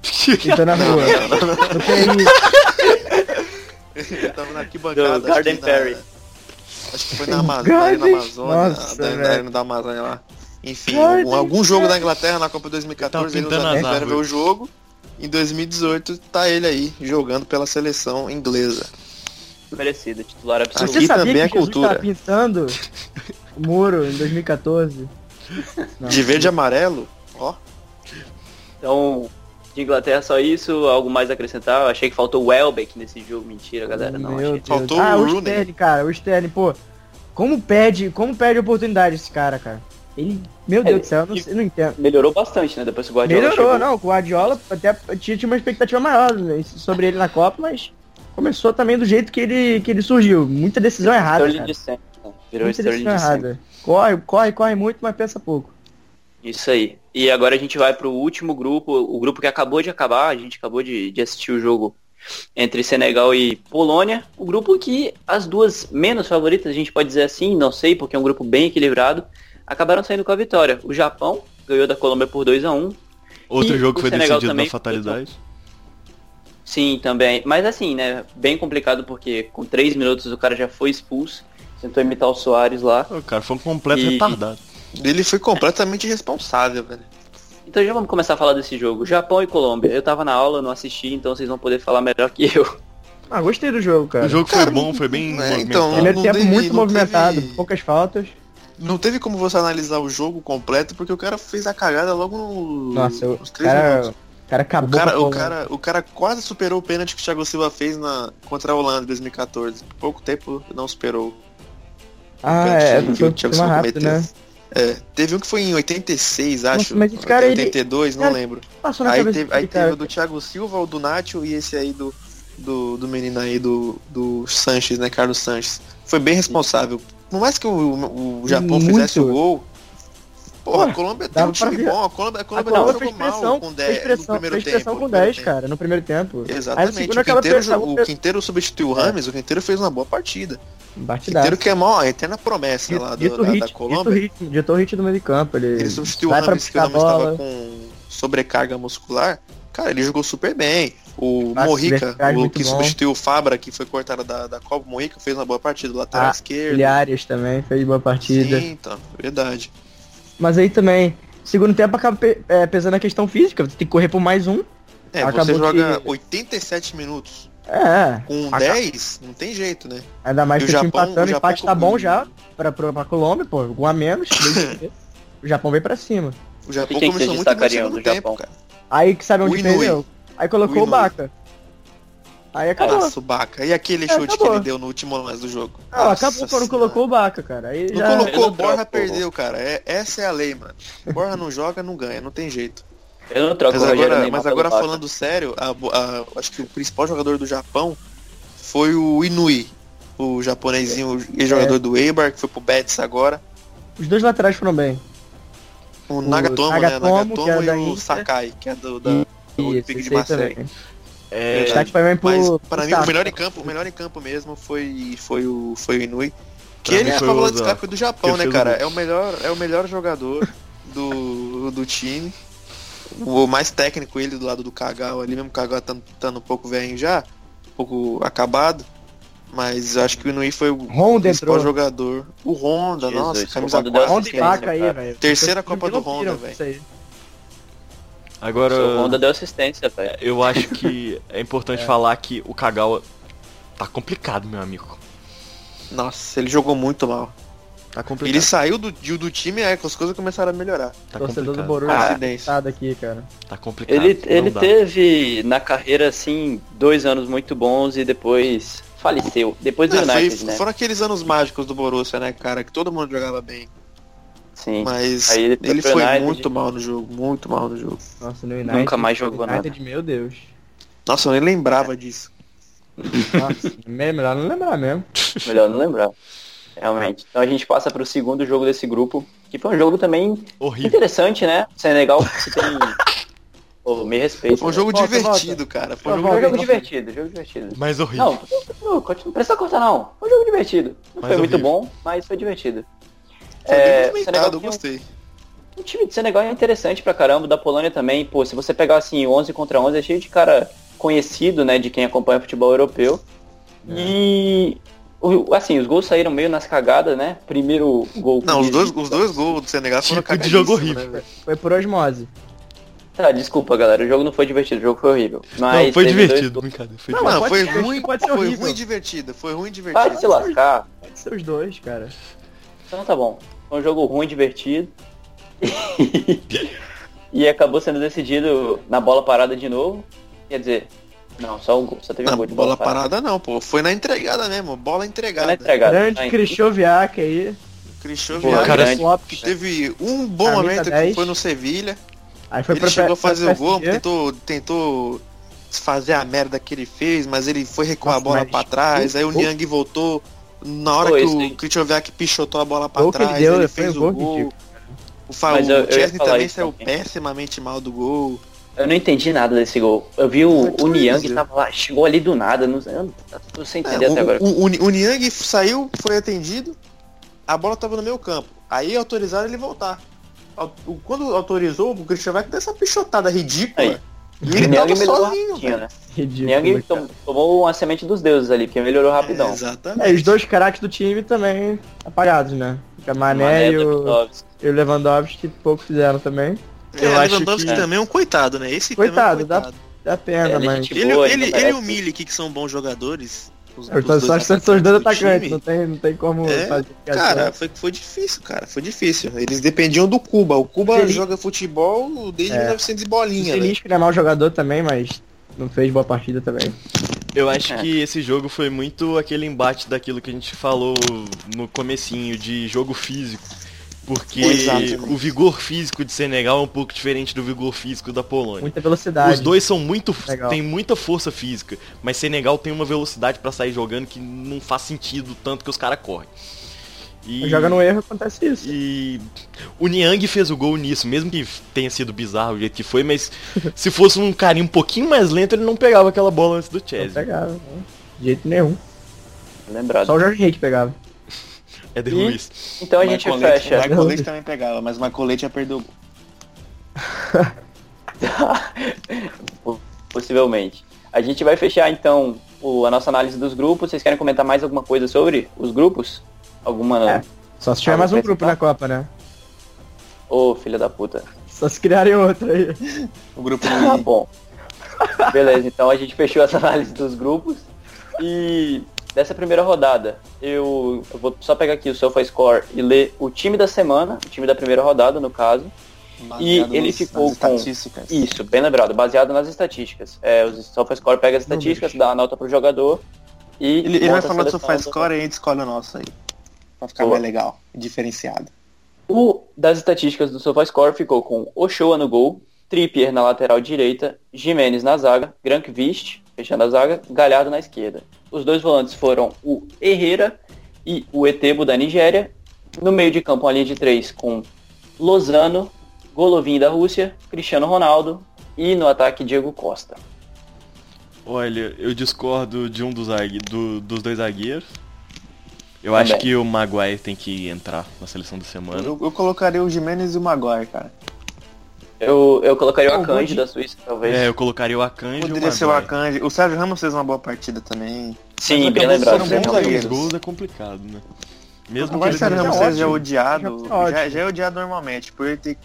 Então na rua. Ele tava na arquibancada. Do Garden que na- Ferry. Acho que foi na Amazônia, na Amazônia, Nossa, velho. arena da Amazônia lá. Enfim, algum, algum jogo da Inglaterra na Copa 2014, Tava ele nos vieram ver o árvores. jogo. Em 2018 tá ele aí jogando pela seleção inglesa. Merecido, titular absoluto. Você Aqui sabia também é cultura. tava pintando o muro em 2014? Não. De verde e amarelo, ó. Então, de Inglaterra só isso, algo mais a acrescentar? Eu achei que faltou o Welbeck nesse jogo. Mentira, galera. Não Meu achei. Deus. Faltou ah, o o Rooney. Sterling, cara, o Sterling, pô. Como perde, como perde oportunidade esse cara, cara? Ele, meu Deus É, do céu, eu não, eu não entendo. Melhorou bastante, né? Depois que o Guardiola Melhorou, chegou. não, o Guardiola até tinha, tinha uma expectativa maior né, sobre ele na Copa, mas começou também do jeito que ele, que ele surgiu. Muita decisão errada, Sterling cara. de sempre, né? Virou Muita decisão de sempre. errada. Corre, corre, corre muito, mas pensa pouco. Isso aí. E agora a gente vai pro último grupo, o grupo que acabou de acabar, a gente acabou de, de assistir o jogo entre Senegal e Polônia. O grupo que as duas menos favoritas, a gente pode dizer assim, não sei, porque é um grupo bem equilibrado, acabaram saindo com a vitória. O Japão ganhou da Colômbia por 2 a 1 Outro E jogo que foi Senegal decidido também na fatalidade. Sim, também. Mas assim, né, bem complicado porque com 3 minutos o cara já foi expulso, tentou imitar o Soares lá. O cara foi um completo E- retardado. Ele foi completamente irresponsável, velho. Então já vamos começar a falar desse jogo. Japão e Colômbia. Eu tava na aula, não assisti, então vocês vão poder falar melhor que eu. Ah, gostei do jogo, cara. O jogo Cara, foi bom, foi bem é, então, Primeiro tempo teve- muito movimentado, teve- poucas faltas. Não teve como você analisar o jogo completo porque o cara fez a cagada logo no, Nossa, o nos três cara, minutos. o cara O acabou a cara, o, cara, o cara quase superou o pênalti que o Thiago Silva fez na, contra a Holanda em 2014. Pouco tempo não superou. Ah, é, que foi, o Thiago Silva rápido, cometeu. né? É, teve um que foi em 86, acho. Nossa, mas esse cara, ele- 82, não cara, lembro. Aí teve, aí teve o do Thiago Silva, o do Nacho e esse aí do, do, do menino aí do, do Sanches, né? Carlos Sanches. Foi bem responsável. Por mais que o, o Japão Muito. fizesse o gol. Porra, Pô, a Colômbia tem um time ver. bom. A Colômbia, a A Colômbia, Colômbia não fez jogou mal com 10 fez pressão, no primeiro fez tempo. pressão no com primeiro 10, tempo. cara, no primeiro tempo. Exatamente. O Quinteiro, pressão, o Quinteiro substituiu o É. Rames, o Quinteiro fez uma boa partida. O Batidaço. Quinteiro que é mó, a eterna promessa lá do, Dito da, da hit, dito Colômbia. ditou o hit do meio de campo. Ele, Ele substituiu o Rames, que o a Rames estava com sobrecarga muscular. Cara, ele jogou super bem. O Passe Morrica, o que bom. substituiu o Fabra, que foi cortado da, da Copa, o Morrica fez uma boa partida, lateral Ah, esquerdo. Ele Arias também fez boa partida. Sim, então, verdade. Mas aí também, segundo tempo acaba pe- é, pesando a questão física, você tem que correr por mais um. É, Acabou você joga que- 87 minutos É, com Acab- 10, não tem jeito, né? ainda mais E que o time Japão- empatando, o empate tá com- bom já pra, pra, pra Colômbia, pô, um a menos. o Japão veio pra cima. O Japão começou muito bem no segundo do tempo, Japão? cara. Aí que sabe O onde Inui. perdeu? Aí colocou o, Inui. Baca. Aí acabou. Nossa, o Baca. E aquele É, chute que acabou. ele deu no último lance do jogo? Não, Nossa acabou quando Senhora. colocou o Baca, cara. Aí Não já... Colocou, não o troco. perdeu, cara. É, essa é a lei, mano. O Borja não joga, não ganha, não tem jeito. Eu não troco Mas o agora, mas agora Baca. falando sério, a- a- acho que o principal jogador do Japão foi o Inui, o japonesinho É. ex-jogador do Eibar, que foi pro Betis agora. Os dois laterais foram bem. O, O Nagatomo, né? Nagatomo, Nagatomo que é e o Inter. Sakai, que é do, da, E- do Isso, Olympique de Marseille. também. É, Verdade. Pra mim pro, Mas pro para mim o melhor em campo, o melhor em campo mesmo foi foi o foi o Inui. Que Pra ele é a o de escape do Japão, né, o cara? É o melhor é o melhor jogador do, do time. O mais técnico ele do lado do Kagawa ali, mesmo o Kagawa tá, tá um pouco velho já, um pouco acabado. Mas eu acho que o Inui foi o Honda principal entrou. jogador. O Honda, Jesus, nossa, o camisa 4. Honda e assistência, Baca aí, velho. Terceira Copa do Honda, velho. Agora, O Honda deu assistência, velho. eu acho que é importante falar que o Kagawa tá complicado, meu amigo. Nossa, ele jogou muito mal. Tá complicado. Ele saiu do, do time, é, que as coisas começaram a melhorar. Tá Torcedor do complicado. Borussia Ah, tá aqui, cara. Tá complicado. Ele, ele dá. teve na carreira, assim, dois anos muito bons e depois faleceu. Depois do foi- United, né? Foram aqueles anos mágicos do Borussia, né, cara? Que todo mundo jogava bem. Sim. Mas Aí ele ele, foi foi United. muito mal no jogo, muito mal no jogo. Nossa, no United. Nunca mais jogou United, meu Deus. Nossa, eu nem lembrava disso. Nossa, me- melhor não lembrar mesmo. Melhor não lembrar. Realmente. Então a gente passa pro segundo jogo desse grupo, que foi um jogo também Horrível. interessante, né? Senegal, você tem... Pô, me respeita. Foi um jogo Volta, divertido, cara. Foi um jogo um jogo divertido, jogo divertido. Mas horrível. Não, continua, continua, não precisa cortar não. Foi um jogo divertido. Não Mas foi muito horrível. bom, mas foi divertido. Foi É, bem Senegal eu tem um- gostei. O time de Senegal é interessante pra caramba, da Polônia também. Pô, se você pegar assim 11 contra 11, é cheio de cara conhecido, né, de quem acompanha futebol europeu. E o- assim, os gols saíram meio nas cagadas, né? Primeiro gol Não, os dois, os dois gols do Senegal foram Tipo de jogo horrível. né? Foi por osmose. Tá, desculpa, galera, o jogo não foi divertido, o jogo foi horrível. Mas Não, foi dois divertido, gols- brincadeira. Foi Não, divertido. Não, pode foi ser- ruim, pode ser foi horrível. ruim e divertido. Foi ruim e Vai se divertido. lascar. Pode ser os dois, cara. Então tá bom. Foi um jogo ruim, divertido. e acabou sendo decidido na bola parada de novo. Quer dizer, não, só um gol, só teve um gol de bola parada não, pô. Foi na entregada mesmo, bola Foi entregada. na entregada. Grande Krychowiak aí. Viagem, cara- grande. Lopes. que teve um bom Camisa momento que 10. foi no Sevilha. Aí foi ele pra chegou a pra fazer o gol, tentou, tentou desfazer a merda que ele fez, mas ele foi recuar Nossa, a bola mas pra trás, aí o Niang voltou, Na hora Pô, que o Krychowiak pichotou a bola pra Gol que ele trás, deu, ele fez o gol. O, Fa- Mas eu- eu o ia Chesney falar também saiu também. pessimamente mal do gol. Eu não entendi nada desse gol. Eu vi o, o Niang tava lá, chegou ali do nada. Não, eu sem entender É, até o, agora. o, o, o Niang saiu, foi atendido, a bola tava no meu campo. Aí autorizaram ele voltar. O- Quando autorizou, o Krychowiak deu essa pichotada ridícula. Aí. E ele Niang tava melhorou sozinho, né? Ridículo. Niang cara. tom- tomou uma semente dos deuses ali, porque melhorou rapidão. É, exatamente. É, os dois craques do time também apagados, né? Fica Mané, Mané, e, o, Lewandowski. e o pouco fizeram também. É, Eu acho Lewandowski que- também é um coitado, né? Esse Coitado, também é um dá- coitado. Dá pena, É, ele é mas... Ele, boa, ele, ele ele, e o. Milik, que são bons jogadores. Os, Eu os só, só acho que são os dois do atacantes, time. não tem, não tem como É, fazer Cara, foi, foi difícil, cara. Foi difícil. Eles dependiam do Cuba. O Cuba joga futebol desde É. 1900 e bolinha, né? Zilinski não é mau jogador também, mas não fez boa partida também. Eu acho É. que esse jogo foi muito aquele embate daquilo que a gente falou no comecinho, de jogo físico. Porque Exatamente. o vigor físico de Senegal é um pouco diferente do vigor físico da Polônia. Muita velocidade. Os dois são muito. Legal. tem muita força física, mas Senegal tem uma velocidade pra sair jogando que não faz sentido tanto que os caras correm. E, Joga no erro, acontece isso. e o Niang fez o gol nisso, mesmo que tenha sido bizarro o jeito que foi, mas se fosse um carinho um pouquinho mais lento, ele não pegava aquela bola antes do Não Chelsea. pegava, né? de jeito nenhum. Lembrado. Só o Jorge Henrique pegava. É de E- Luiz. Então a gente Leite- fecha. Michael Leite também pegava, mas o Michael Leite já perdeu. Possivelmente. A gente vai fechar então o- a nossa análise dos grupos. Vocês querem comentar mais alguma coisa sobre os grupos? Alguma. É. Só se tiver mais um grupo na Copa, né? Ô, filha da puta. Só se criarem outro aí. O grupo Tá bom. Beleza, então a gente fechou essa análise dos grupos. E dessa primeira rodada, eu, eu vou só pegar aqui o SofaScore e ler o time da semana, o time da primeira rodada, no caso. baseado ele nas- ficou com- estatísticas. Isso, bem lembrado, baseado nas estatísticas. É, o SofaScore pega as estatísticas, dá a nota pro jogador e. Ele, ele vai falar do SofaScore e a gente escolhe o nosso aí. Pra ficar Boa. mais legal, diferenciado. O das estatísticas do SofaScore ficou com Ochoa no gol, Trippier na lateral direita, Jimenez na zaga, Grankvist fechando a zaga, Galhardo na esquerda. Os dois volantes foram o Herrera e o Etebo da Nigéria. No meio de campo, uma linha de três com Lozano, Golovin da Rússia, Cristiano Ronaldo e no ataque Diego Costa. Olha, eu discordo de um dos, do- dos dois zagueiros. Eu acho Também. que o Maguire tem que entrar na seleção da semana. Eu, eu colocaria o Jimenez e o Maguire, cara. Eu, eu colocaria o Akanji da Suíça, talvez. É, eu colocaria o Akanji o Poderia ser o. Akanji. O Sérgio Ramos fez uma boa partida também. Sim, Mas bem lembrado. Os gols é complicado, né? Mesmo o Sérgio ele Ramos é seja ótimo. odiado, Já é já é odiado normalmente, por ele ter,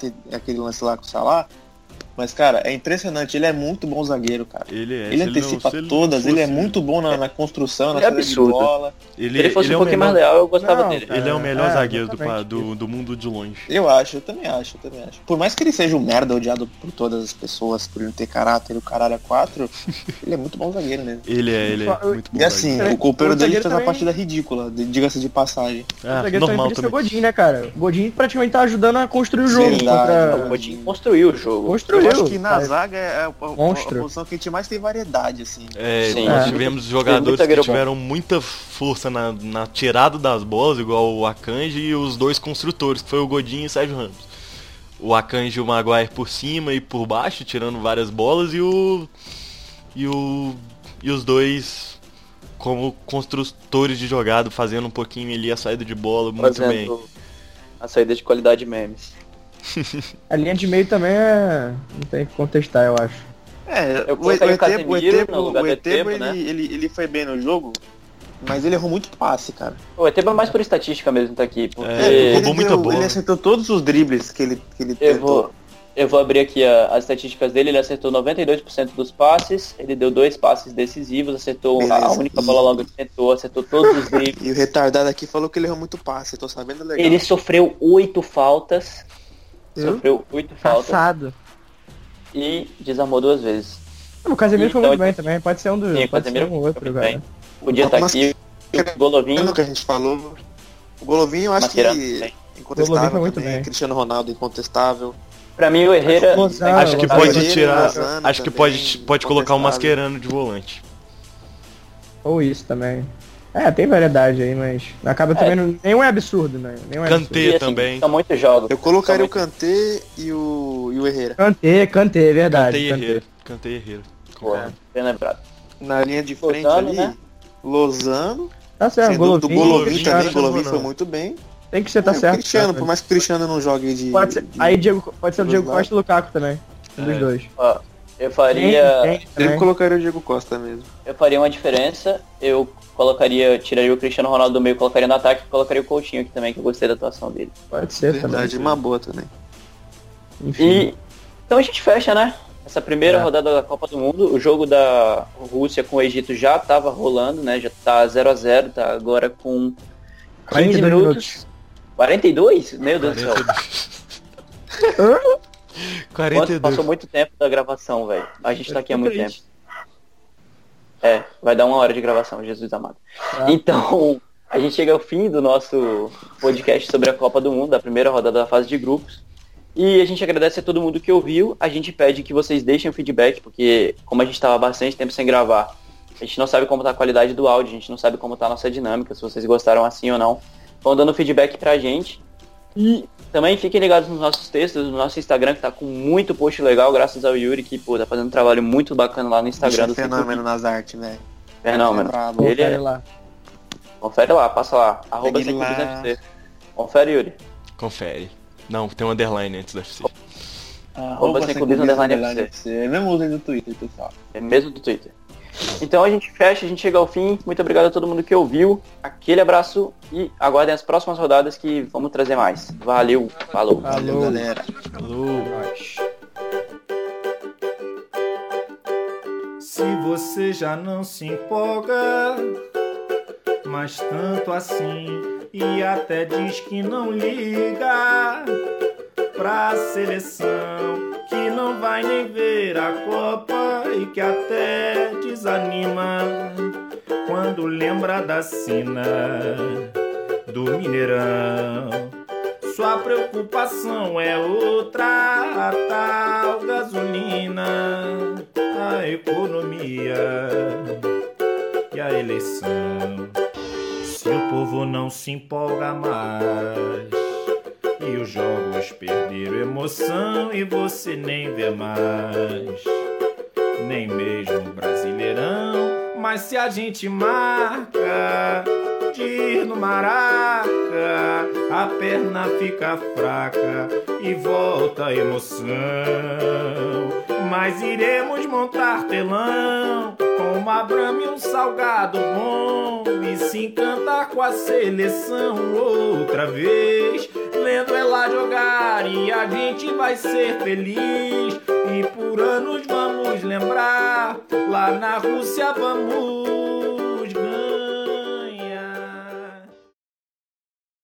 ter aquele lance lá com o Salah. Mas, cara, é impressionante, ele é muito bom zagueiro, cara. ele é. Ele antecipa não- ele não todas, ele é fosse- muito bom na, na construção, na Ele é saída de absurdo. bola. Ele, Se ele fosse ele é um o pouquinho melhor, mais leal, eu gostava Não, dele. cara. Ele é o melhor É, zagueiro do, do, do mundo de longe. Eu acho, eu também acho, eu também acho. Por mais que ele seja um merda odiado por todas as pessoas, por ele ter caráter e o caralho é quatro, ele é muito bom zagueiro mesmo. Ele é, ele é Eu- muito bom. E assim, o copeiro O dele fez uma também- partida ridícula, de- diga-se de passagem. o Ah, zagueiro normal também o. Godin, né, cara? O Godin praticamente tá ajudando a construir o jogo Verdade. O contra... Godinho construiu o jogo. Construiu. Eu acho que na zaga é a, a- a Monstro. posição que a gente mais tem variedade, assim. É, Sim. nós É. tivemos muito jogadores que tiveram muita força na, na tirada das bolas, igual o Akanji e os dois construtores, que foi o Godinho e o Sérgio Ramos. O Akanji e o Maguire por cima e por baixo, tirando várias bolas, e o. E o. E os dois como construtores de jogada, fazendo um pouquinho ali a saída de bola muito bem. fazendo a saída de qualidade memes. A linha de meio também é... Não tem que contestar, eu acho. É, Eu o, o colocaria o Etebo, o Etebo, ele, né? ele, ele foi bem no jogo, mas ele errou muito passe, cara. O ET é mais por estatística mesmo tá aqui, porque É, roubou ele, muita deu- bola. ele acertou todos os dribles que ele, que ele eu tentou. vou, eu vou abrir aqui a- as estatísticas dele, ele acertou 92% dos passes, ele deu dois passes decisivos, acertou a Beleza. única bola longa que tentou, acertou todos os dribles. E o retardado aqui falou que ele errou muito passe, tô sabendo legal. Ele sofreu oito faltas, Viu? sofreu oito faltas Passado. e desarmou duas vezes. O Casemiro foi Então, muito bem também, pode ser um dos... Sim, o pode ser Casemiro um foi outro, muito cara. bem. Podia estar Mas- aqui, o Golovin, que a gente falou, o Golovin eu acho que também. incontestável Golovin foi muito também, bem. Cristiano Ronaldo incontestável. Pra mim o Herrera... Lozano, Acho que pode Herrera, tirar. Lozano Acho que pode, pode colocar o incontestável. Mascherano de volante. Ou isso também. É, tem variedade aí, mas acaba também. Não, nenhum é absurdo, né? Nenhum é absurdo. E, assim, também. São muitos jogos. Eu colocaria o São Kanté e o, e o Herrera. Kanté, Kanté, é verdade. Kanté e. Herrera. Kanté e Herrera. Porra, bem lembrado. Na linha de frente Lozano, ali, né? Lozano. Tá certo, sendo Golovin. do Golovin também, Golovin foi muito bem. Tem que ser, tá É, o certo. Cristiano, tá, por mais que o Cristiano não jogue de. Pode ser, aí Diego, pode ser o Diego. Costa e o Lukaku também. Um dos É. dois. Ó, eu faria. Tem- tem Eu também. colocaria o Diego Costa mesmo. Eu faria uma diferença. Eu colocaria. Tiraria o Cristiano Ronaldo do meio, colocaria no ataque e colocaria o Coutinho aqui também, que eu gostei da atuação dele. Pode ser Verdade, uma boa também. Enfim. E então a gente fecha, né? Essa primeira É. rodada da Copa do Mundo. O jogo da Rússia com o Egito já estava rolando, né? Já tá 0 a 0 tá agora com 15 42 minutos. minutos. 42? Meu Deus do céu. 42. Quanto, passou muito tempo da gravação, velho. A gente tá aqui há muito tempo. É, vai dar uma hora de gravação, Jesus amado. Tá. Então, a gente chega ao fim do nosso podcast sobre a Copa do Mundo, da primeira rodada da fase de grupos. E a gente agradece a todo mundo que ouviu. A gente pede que vocês deixem o feedback, porque como a gente estava bastante tempo sem gravar, a gente não sabe como tá a qualidade do áudio, a gente não sabe como tá a nossa dinâmica, se vocês gostaram assim ou não. Vão dando feedback pra gente. E também fiquem ligados nos nossos textos, no nosso Instagram, que tá com muito post legal, graças ao Yuri, que pô, tá fazendo um trabalho muito bacana lá no Instagram Bicho do é fenômeno nas artes, velho. Fenômeno. Brabo. Ele Confere é... lá. Confere lá, passa lá. Arroba. CQBizFC. Confere, Yuri. Confere. Não, tem um underline antes do FC. Arroba sem clubismo underline FC. Eu mesmo usei no Twitter, pessoal. É mesmo do Twitter. Então a gente fecha, a gente chega ao fim. Muito obrigado a todo mundo que ouviu. Aquele abraço e aguardem as próximas rodadas que vamos trazer mais. Valeu, falou. Valeu, Falou. galera. Nós. Se você já não se empolga, mas tanto assim, e até diz que não liga pra seleção, que não vai nem ver a Copa e que até desanima quando lembra da sina do Mineirão. Sua preocupação é outra, a tal gasolina, a economia e a eleição. Se o povo não se empolga mais e os jogos perderam emoção e você nem vê mais, nem mesmo brasileirão. Mas se a gente marca de ir no Maraca, a perna fica fraca e volta a emoção. Mas iremos montar telão com uma brama e um salgado bom e se encantar com a seleção outra vez. Lendo ela jogar e a gente vai ser feliz. E por anos vamos lembrar, lá na Rússia vamos